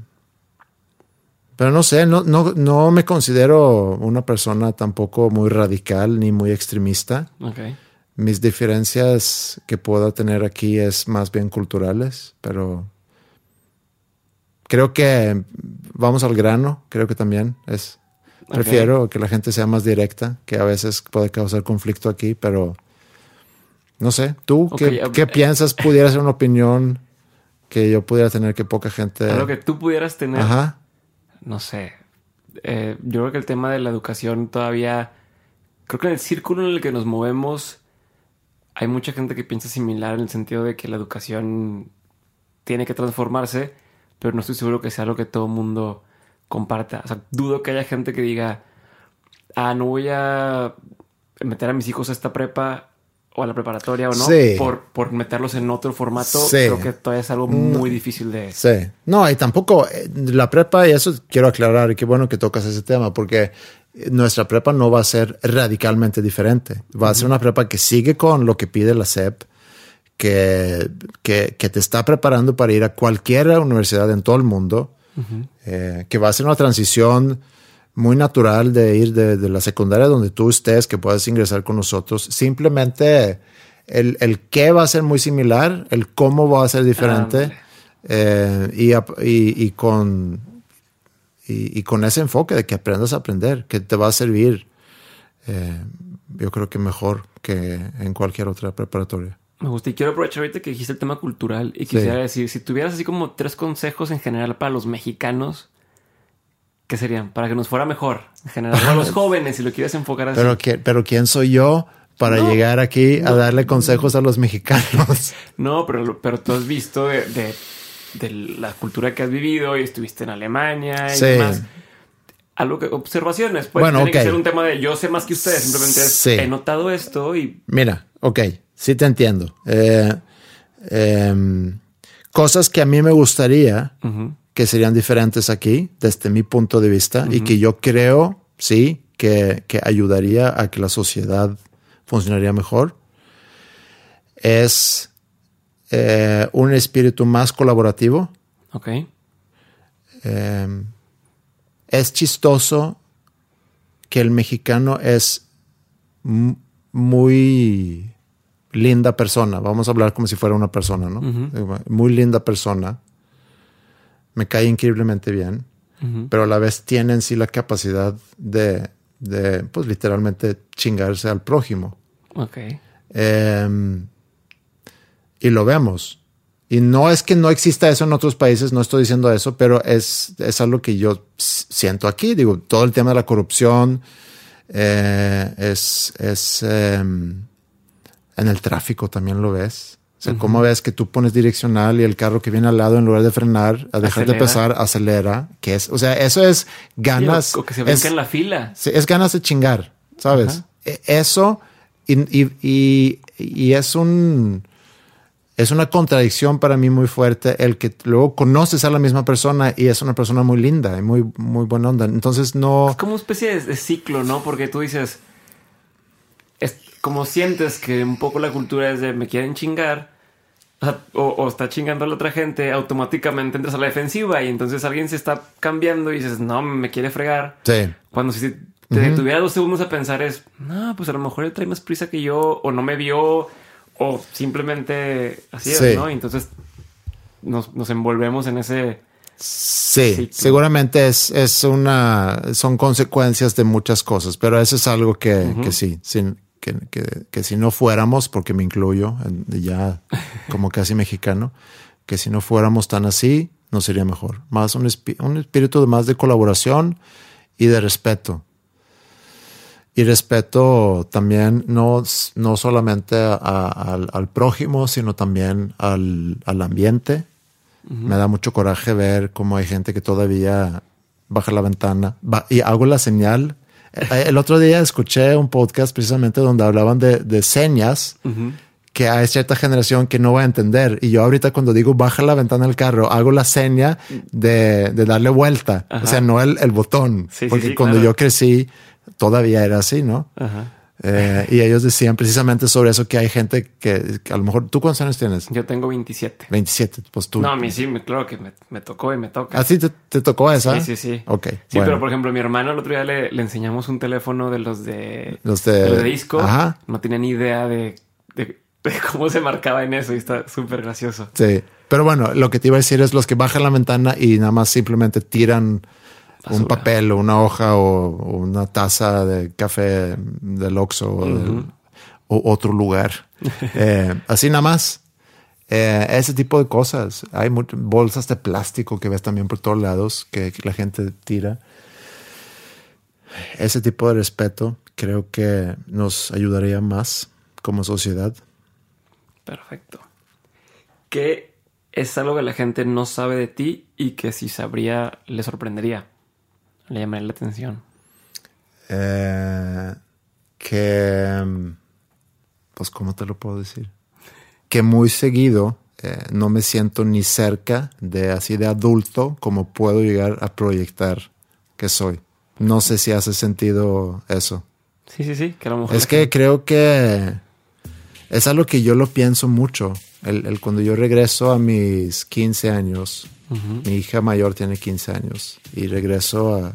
pero no sé, no, no, no me considero una persona tampoco muy radical ni muy extremista. Mis diferencias que puedo tener aquí es más bien culturales, pero creo que vamos al grano, creo que también es. Prefiero que la gente sea más directa, que a veces puede causar conflicto aquí, pero no sé, ¿tú qué, qué piensas pudiera ser una opinión que yo pudiera tener que poca gente... Lo que tú pudieras tener. Ajá. No sé, eh, yo creo que el tema de la educación todavía, creo que en el círculo en el que nos movemos hay mucha gente que piensa similar en el sentido de que la educación tiene que transformarse, pero no estoy seguro que sea lo que todo el mundo comparta. O sea, dudo que haya gente que diga, ah, no voy a meter a mis hijos a esta prepa o a la preparatoria o no, por, por meterlos en otro formato, creo que todavía es algo muy difícil de... Sí, no, y tampoco eh, la prepa, y eso quiero aclarar, y qué bueno que tocas ese tema, porque nuestra prepa no va a ser radicalmente diferente, va a ser una prepa que sigue con lo que pide la SEP, que, que, que te está preparando para ir a cualquier universidad en todo el mundo, eh, que va a ser una transición muy natural de ir de, la secundaria donde tú estés, que puedas ingresar con nosotros. Simplemente el, el qué va a ser muy similar, el cómo va a ser diferente. Eh, y, y, con, y, con ese enfoque de que aprendas a aprender, que te va a servir, eh, yo creo que mejor que en cualquier otra preparatoria. Me gusta y quiero aprovechar ahorita que dijiste el tema cultural y quisiera decir, si tuvieras así como tres consejos en general para los mexicanos ¿Qué serían? Para que nos fuera mejor en general. a los jóvenes, si lo quieres enfocar así. Pero, pero ¿quién soy yo para llegar aquí a darle consejos a los mexicanos? no, pero, pero tú has visto de, la cultura que has vivido y estuviste en Alemania y sí. demás. Algo que observaciones. Pues bueno, tiene que ser un tema de yo sé más que ustedes. Simplemente he notado esto y. Mira, ok, sí te entiendo. Eh, em, cosas que a mí me gustaría que serían diferentes aquí, desde mi punto de vista, y que yo creo, sí, que, ayudaría a que la sociedad funcionaría mejor, es eh, un espíritu más colaborativo. Ok. Em, es chistoso que el mexicano es muy linda persona, vamos a hablar como si fuera una persona, ¿no? Muy linda persona, me cae increíblemente bien, pero a la vez tiene en sí la capacidad de, de pues literalmente chingarse al prójimo. Ok. Em, y lo vemos. Y no es que no exista eso en otros países, no estoy diciendo eso, pero es, es algo que yo siento aquí. Digo, todo el tema de la corrupción eh, es, es em, en el tráfico también lo ves. O sea, ¿cómo ves que tú pones direccional y el carro que viene al lado, en lugar de frenar, a dejar de pesar, acelera? Que es, o sea, eso es ganas. o, que se venga en la fila. Es ganas de chingar, ¿sabes? E, eso, y, y, y, es un. Es una contradicción para mí muy fuerte el que luego conoces a la misma persona y es una persona muy linda y muy, muy buena onda. Entonces no. Es como una especie de, de ciclo, ¿no? Porque tú dices como sientes que un poco la cultura es de me quieren chingar o, está chingando a la otra gente, automáticamente entras a la defensiva y entonces alguien se está cambiando y dices, no, me quiere fregar. Sí. Cuando si te detuviera dos segundos a pensar es, no, pues a lo mejor él trae más prisa que yo o no me vio o simplemente así es, ¿no? Y entonces nos, nos envolvemos en ese... Sí, seguramente es, es una, son consecuencias de muchas cosas, pero eso es algo que, que sí, sin, que, que, si no fuéramos, porque me incluyo ya como casi mexicano, que si no fuéramos tan así, no sería mejor. Más un, un espíritu de más de colaboración y de respeto. Y respeto también no, no solamente al, al, prójimo, sino también al, al ambiente. Me da mucho coraje ver cómo hay gente que todavía baja la ventana y hago la señal el otro día escuché un podcast precisamente donde hablaban de, señas que hay cierta generación que no va a entender. Y yo ahorita cuando digo baja la ventana del carro, hago la seña de, darle vuelta. O sea, no el, botón. porque cuando yo crecí todavía era así, ¿no? Ajá. Eh, y ellos decían precisamente sobre eso que hay gente que, a lo mejor, ¿tú cuántos años tienes? Yo tengo 27. 27, pues tú. No, a mí sí, claro que me, tocó y me toca. ¿Ah, sí te, tocó esa? Sí, sí, sí. Ok. Sí, pero por ejemplo, mi hermano el otro día le, enseñamos un teléfono de los de, los de, disco. Ajá. No tenía ni idea de, cómo se marcaba en eso y está súper gracioso. Sí. Pero bueno, lo que te iba a decir es los que bajan la ventana y nada más simplemente tiran un papel o una hoja o, una taza de café del Oxxo o, otro lugar. Eh, así nada más. Eh, ese tipo de cosas. Hay bolsas de plástico que ves también por todos lados que, la gente tira. Ese tipo de respeto creo que nos ayudaría más como sociedad. Perfecto. ¿Qué es algo que la gente no sabe de ti y que si sabría le sorprendería? Le llamaría la atención? Eh, que, pues, ¿cómo te lo puedo decir? Que muy seguido eh, no me siento ni cerca de así de adulto como puedo llegar a proyectar que soy. No sé si hace sentido eso. Sí, sí, sí. Que es que creo que es algo que yo lo pienso mucho. El, cuando yo regreso a mis 15 años, mi hija mayor tiene 15 años y regreso a,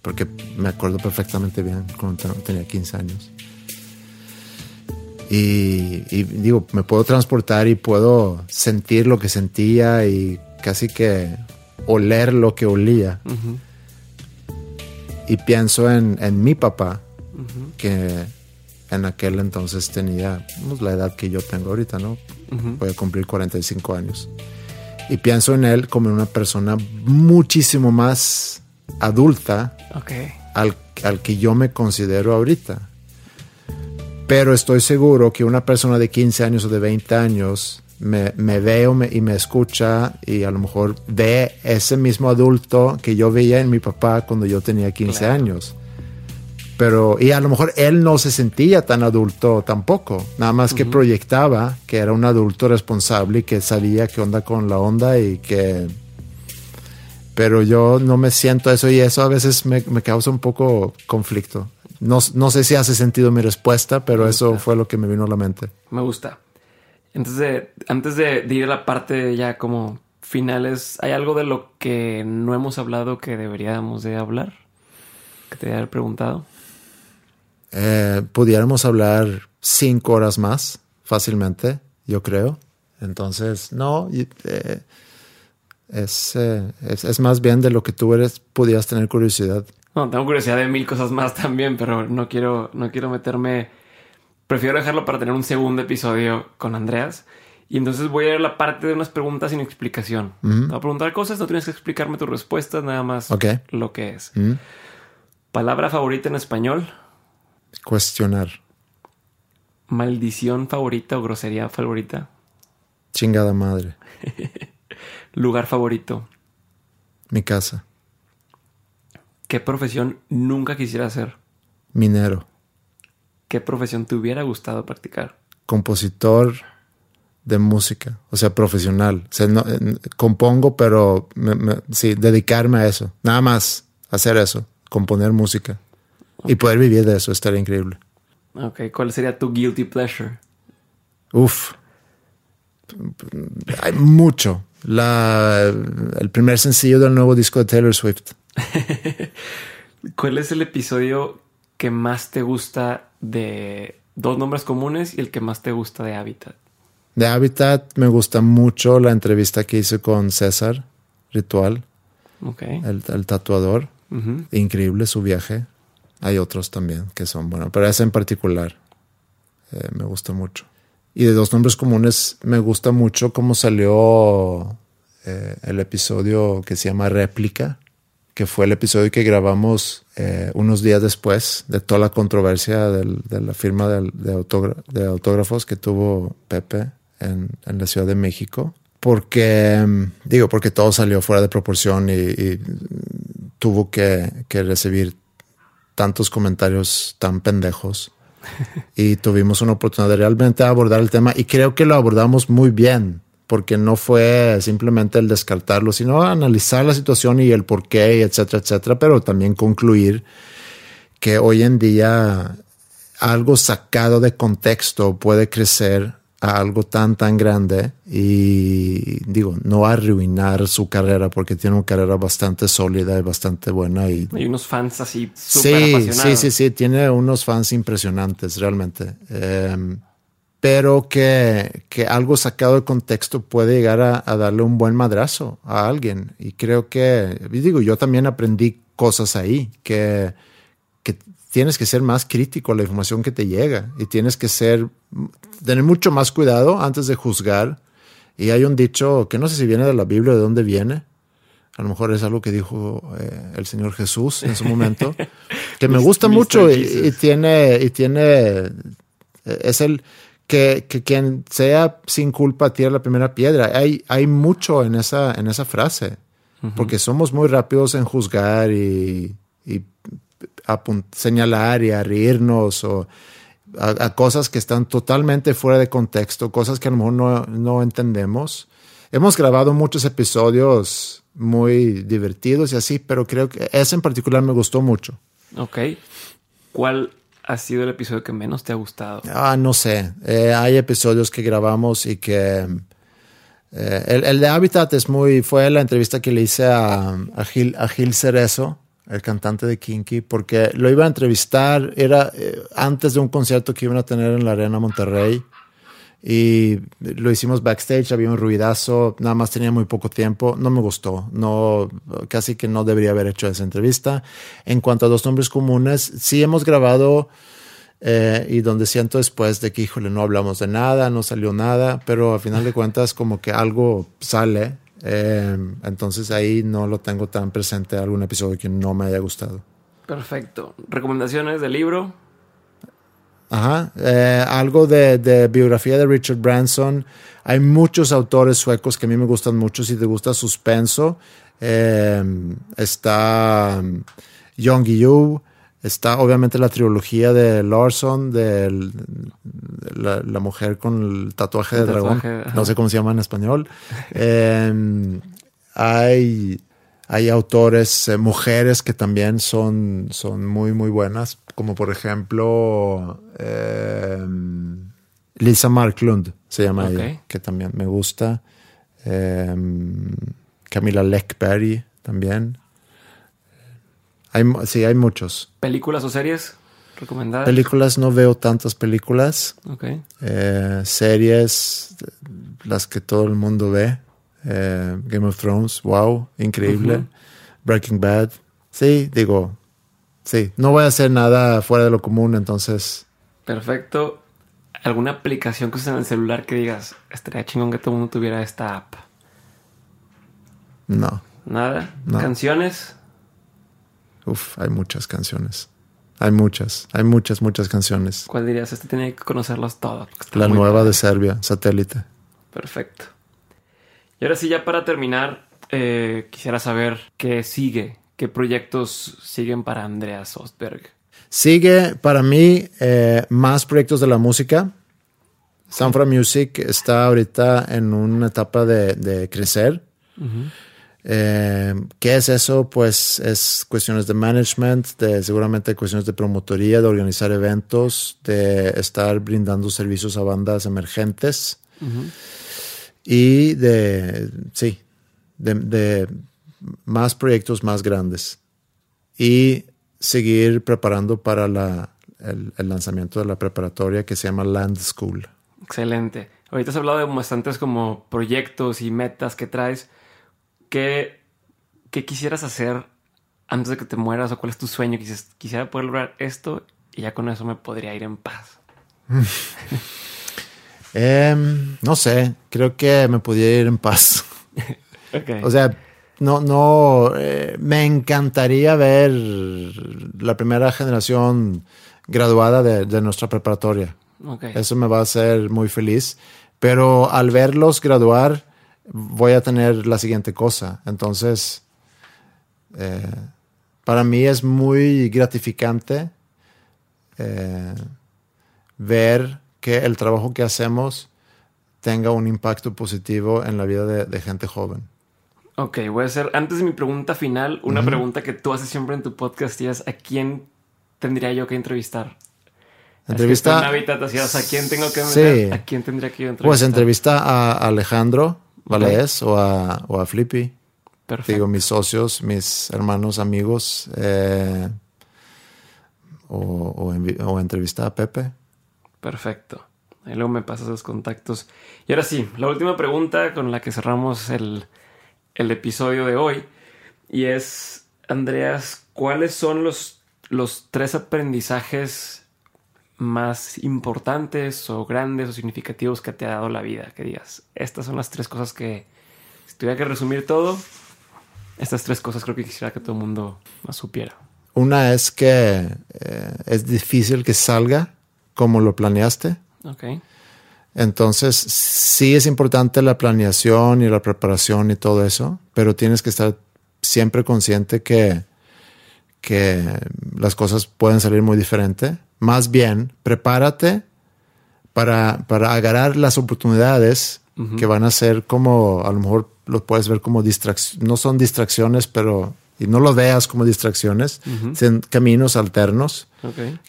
porque me acuerdo perfectamente bien cuando tenía 15 años. Y, digo, me puedo transportar y puedo sentir lo que sentía y casi que oler lo que olía. Y pienso en, mi papá, que en aquel entonces tenía pues, la edad que yo tengo ahorita, ¿no? Voy a cumplir 45 años y pienso en él como una persona muchísimo más adulta al, al, que yo me considero ahorita. Pero estoy seguro que una persona de 15 años o de 20 años me, me ve y me escucha y a lo mejor ve ese mismo adulto que yo veía en mi papá cuando yo tenía 15 años. Pero, y a lo mejor él no se sentía tan adulto tampoco, nada más que proyectaba que era un adulto responsable y que sabía qué onda con la onda y que... Pero yo no me siento eso y eso a veces me, causa un poco conflicto. No, no, sé si hace sentido mi respuesta, pero eso fue lo que me vino a la mente. Me gusta. Entonces, antes de, de ir a la parte ya como finales, ¿hay algo de lo que no hemos hablado que deberíamos de hablar? Que te haya preguntado. Eh, pudiéramos hablar cinco horas más, fácilmente, yo creo. Entonces, no, eh, es, es, más bien de lo que tú eres, podías tener curiosidad. No, tengo curiosidad de mil cosas más también, pero no quiero, no quiero meterme. Prefiero dejarlo para tener un segundo episodio con Andreas. Y entonces voy a ir a la parte de unas preguntas sin explicación. Te voy a preguntar cosas, no tienes que explicarme tus respuestas, nada más lo que es. Palabra favorita en español. Cuestionar. Maldición favorita o grosería favorita. Chingada madre. Lugar favorito. Mi casa. ¿Qué profesión nunca quisiera hacer? Minero. ¿Qué profesión te hubiera gustado practicar? Compositor de música, o sea, profesional. compongo, pero sí, dedicarme a eso. Nada más hacer eso, componer música. Y poder vivir de eso estaría increíble. Ok, ¿cuál sería tu guilty pleasure? Uf, hay mucho. La, el primer sencillo del nuevo disco de Taylor Swift. ¿Cuál es el episodio que más te gusta de Dos Nombres Comunes y el que más te gusta de Habitat? De Habitat me gusta mucho la entrevista que hice con César Ritual, okay. el, tatuador. Increíble su viaje. Hay otros también que son buenos, pero ese en particular eh, me gusta mucho. Y de dos nombres comunes me gusta mucho cómo salió eh, el episodio que se llama Réplica, que fue el episodio que grabamos eh, unos días después de toda la controversia de la firma de, autógrafos que tuvo Pepe en, la Ciudad de México. Porque, digo, porque todo salió fuera de proporción y, tuvo que, que recibir tantos comentarios tan pendejos. Y tuvimos una oportunidad de abordar el tema y creo que lo abordamos muy bien porque no fue simplemente el descartarlo, sino analizar la situación y el por qué, etcétera, etcétera, pero también concluir que hoy en día algo sacado de contexto puede crecer algo tan, tan grande y digo, no arruinar su carrera porque tiene una carrera bastante sólida y bastante buena. Y, Hay unos fans así sí, Sí, sí, sí, tiene unos fans impresionantes realmente. Em, pero que, que, algo sacado de contexto puede llegar a, darle un buen madrazo a alguien. Y creo que, digo, yo también aprendí cosas ahí que tienes que ser más crítico a la información que te llega y tienes que ser tener mucho más cuidado antes de juzgar. Y hay un dicho que no sé si viene de la Biblia o de dónde viene. A lo mejor es algo que dijo eh, el Señor Jesús en su momento, que me gusta mucho y, tiene, y tiene, eh, es el que, que, quien sea sin culpa tira la primera piedra. Hay, hay mucho en esa, en esa frase, porque somos muy rápidos en juzgar y, y señalar y a reírnos o a, cosas que están totalmente fuera de contexto, cosas que a lo mejor no, no entendemos. Hemos grabado muchos episodios muy divertidos y así, pero creo que ese en particular me gustó mucho. Ok. ¿Cuál ha sido el episodio que menos te ha gustado? Ah, no sé. Eh, hay episodios que grabamos y que... Eh, el, el, de Habitat es muy... Fue la entrevista que le hice a, a, Gil, a Gil Cerezo el cantante de Kinky, porque lo iba a entrevistar, era eh, antes de un concierto que iban a tener en la Arena Monterrey. Y lo hicimos backstage, había un ruidazo, nada más tenía muy poco tiempo, no me gustó, no, casi que no debería haber hecho esa entrevista. En cuanto a dos nombres comunes, sí hemos grabado eh, y donde siento después de que, híjole, no hablamos de nada, no salió nada, pero a final de cuentas como que algo sale eh, entonces ahí no lo tengo tan presente algún episodio que no me haya gustado. Perfecto. ¿Recomendaciones del libro? Ajá. Eh, algo de, biografía de Richard Branson. Hay muchos autores suecos que a mí me gustan mucho. Si te gusta suspenso, eh, está Jon Guillou. Está obviamente la trilogía de Larson, de la, mujer con el tatuaje de dragón. no sé cómo se llama en español. Em, hay, hay autores, eh, mujeres que también son, son muy, muy buenas, como por ejemplo em, Lisa Marklund, se llama ella, que también me gusta. Em, Camila Leckberry también. Hay, sí, hay muchos. ¿Películas o series? ¿Recomendadas? Películas no veo tantas películas. Ok. Eh, series, las que todo el mundo ve. Eh, Game of Thrones, wow, increíble. Breaking Bad. Sí, digo, sí. No voy a hacer nada fuera de lo común, entonces. Perfecto. ¿Alguna aplicación que uses en el celular que digas, estaría chingón que todo el mundo tuviera esta app? No. ¿Nada? No. ¿Canciones? Uf, hay muchas canciones. Hay muchas, hay muchas, muchas canciones. ¿Cuál dirías? Este tenía que conocerlos todos. porque está La nueva padre. de Serbia, satélite. Perfecto. Y ahora sí, ya para terminar, eh, quisiera saber qué sigue, qué proyectos siguen para Andreas Ostberg. Sigue para mí eh, más proyectos de la música. Sanfra Music está ahorita en una etapa de, de crecer. Eh, ¿Qué es eso? Pues es cuestiones de management, de seguramente cuestiones de promotoría, de organizar eventos, de estar brindando servicios a bandas emergentes y de, sí, de, de más proyectos más grandes. Y seguir preparando para la, el, el lanzamiento de la preparatoria que se llama Land School. Excelente. Ahorita has hablado de bastantes como proyectos y metas que traes. ¿Qué, qué quisieras hacer antes de que te mueras? ¿O cuál es tu sueño? Quisies- quisiera poder lograr esto y ya con eso me podría ir en paz. Em, no sé, creo que me pudiera ir en paz. O sea, no, no, eh, me encantaría ver la primera generación graduada de, de nuestra preparatoria. Eso me va a hacer muy feliz. Pero al verlos graduar, voy a tener la siguiente cosa. Entonces, eh, para mí es muy gratificante eh, ver que el trabajo que hacemos tenga un impacto positivo en la vida de, de gente joven. Ok, voy a hacer, antes de mi pregunta final, una pregunta que tú haces siempre en tu podcast y es ¿a quién tendría yo que entrevistar? Entrevista. Es que en Habitat, así, ¿a quién tengo que Sí. meter? ¿A quién tendría que yo entrevistar? Pues entrevista a Alejandro Valés o, a, o a Flippy. Perfecto. digo, mis socios, mis hermanos, amigos, eh, o, o, a Pepe. Perfecto. Ahí luego me pasas los contactos. Y ahora sí, la última pregunta con la que cerramos el, el episodio de hoy. Y es, Andreas, ¿cuáles son los, los tres aprendizajes más importantes o grandes o significativos que te ha dado la vida? Que digas, estas son las tres cosas que, si tuviera que resumir todo, estas tres cosas creo que quisiera que todo el mundo las supiera. Una es que eh, es difícil que salga como lo planeaste. Ok. Entonces, sí es importante la planeación y la preparación y todo eso, pero tienes que estar siempre consciente que, que las cosas pueden salir muy diferente. Más bien, prepárate para, para agarrar las oportunidades que van a ser como, a lo mejor lo puedes ver como distracciones, no son distracciones, pero, y no lo veas como distracciones, son caminos alternos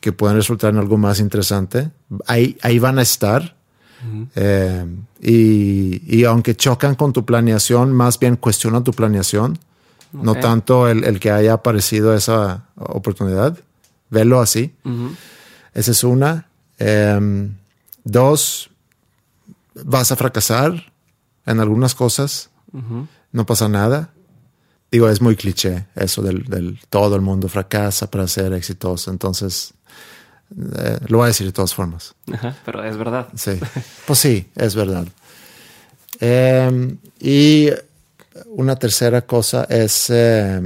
que pueden resultar en algo más interesante. Ahí, ahí van a estar. Eh, y, y aunque chocan con tu planeación, más bien cuestionan tu planeación, no tanto el, el que haya aparecido esa oportunidad. Velo así. Esa es una. Eh, dos, vas a fracasar en algunas cosas. No pasa nada. Digo, es muy cliché eso del, del todo el mundo fracasa para ser exitoso. Entonces, eh, lo voy a decir de todas formas. Ajá, pero es verdad. Sí. Pues sí, es verdad. Eh, y una tercera cosa es, eh,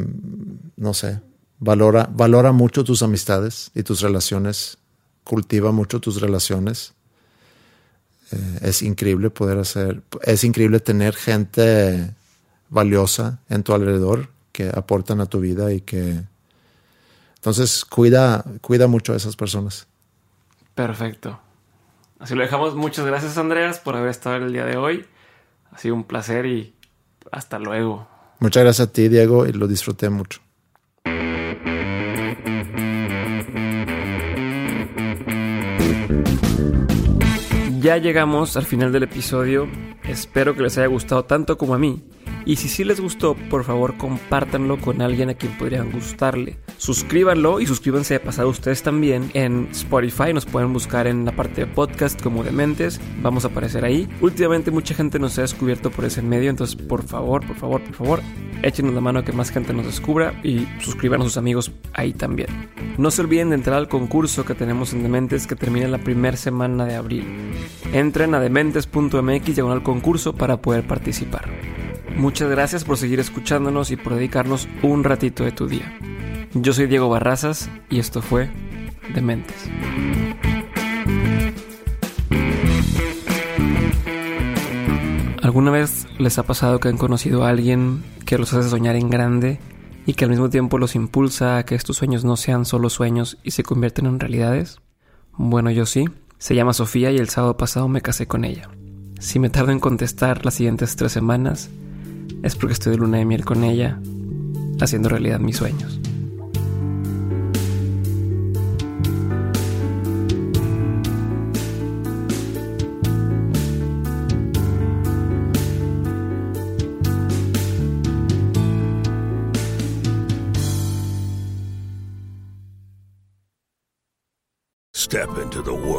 no sé, valora, valora mucho tus amistades y tus relaciones. Cultiva mucho tus relaciones. Eh, es increíble poder hacer, es increíble tener gente valiosa en tu alrededor que aportan a tu vida y que... Entonces, cuida, cuida mucho a esas personas. Perfecto. Así lo dejamos. Muchas gracias, Andreas, por haber estado el día de hoy. Ha sido un placer y hasta luego. Muchas gracias a ti, Diego, y lo disfruté mucho. Ya llegamos al final del episodio. Espero que les haya gustado tanto como a mí. Y si sí les gustó, por favor compártanlo con alguien a quien podrían gustarle. Suscríbanlo y suscríbanse de pasado ustedes también en Spotify. Nos pueden buscar en la parte de podcast como Dementes. Vamos a aparecer ahí. Últimamente mucha gente nos ha descubierto por ese medio, entonces por favor, por favor, por favor, échenos la mano a que más gente nos descubra y suscriban a sus amigos ahí también. No se olviden de entrar al concurso que tenemos en Dementes que termina la primera semana de abril. Entren a dementes.mx y al concurso para poder participar. Muchas gracias por seguir escuchándonos y por dedicarnos un ratito de tu día. Yo soy Diego Barrazas y esto fue Dementes. ¿Alguna vez les ha pasado que han conocido a alguien que los hace soñar en grande y que al mismo tiempo los impulsa a que estos sueños no sean solo sueños y se convierten en realidades? Bueno, yo sí. Se llama Sofía y el sábado pasado me casé con ella. Si me tardo en contestar las siguientes tres semanas, es porque estoy de luna de miel con ella, haciendo realidad mis sueños. Step into the world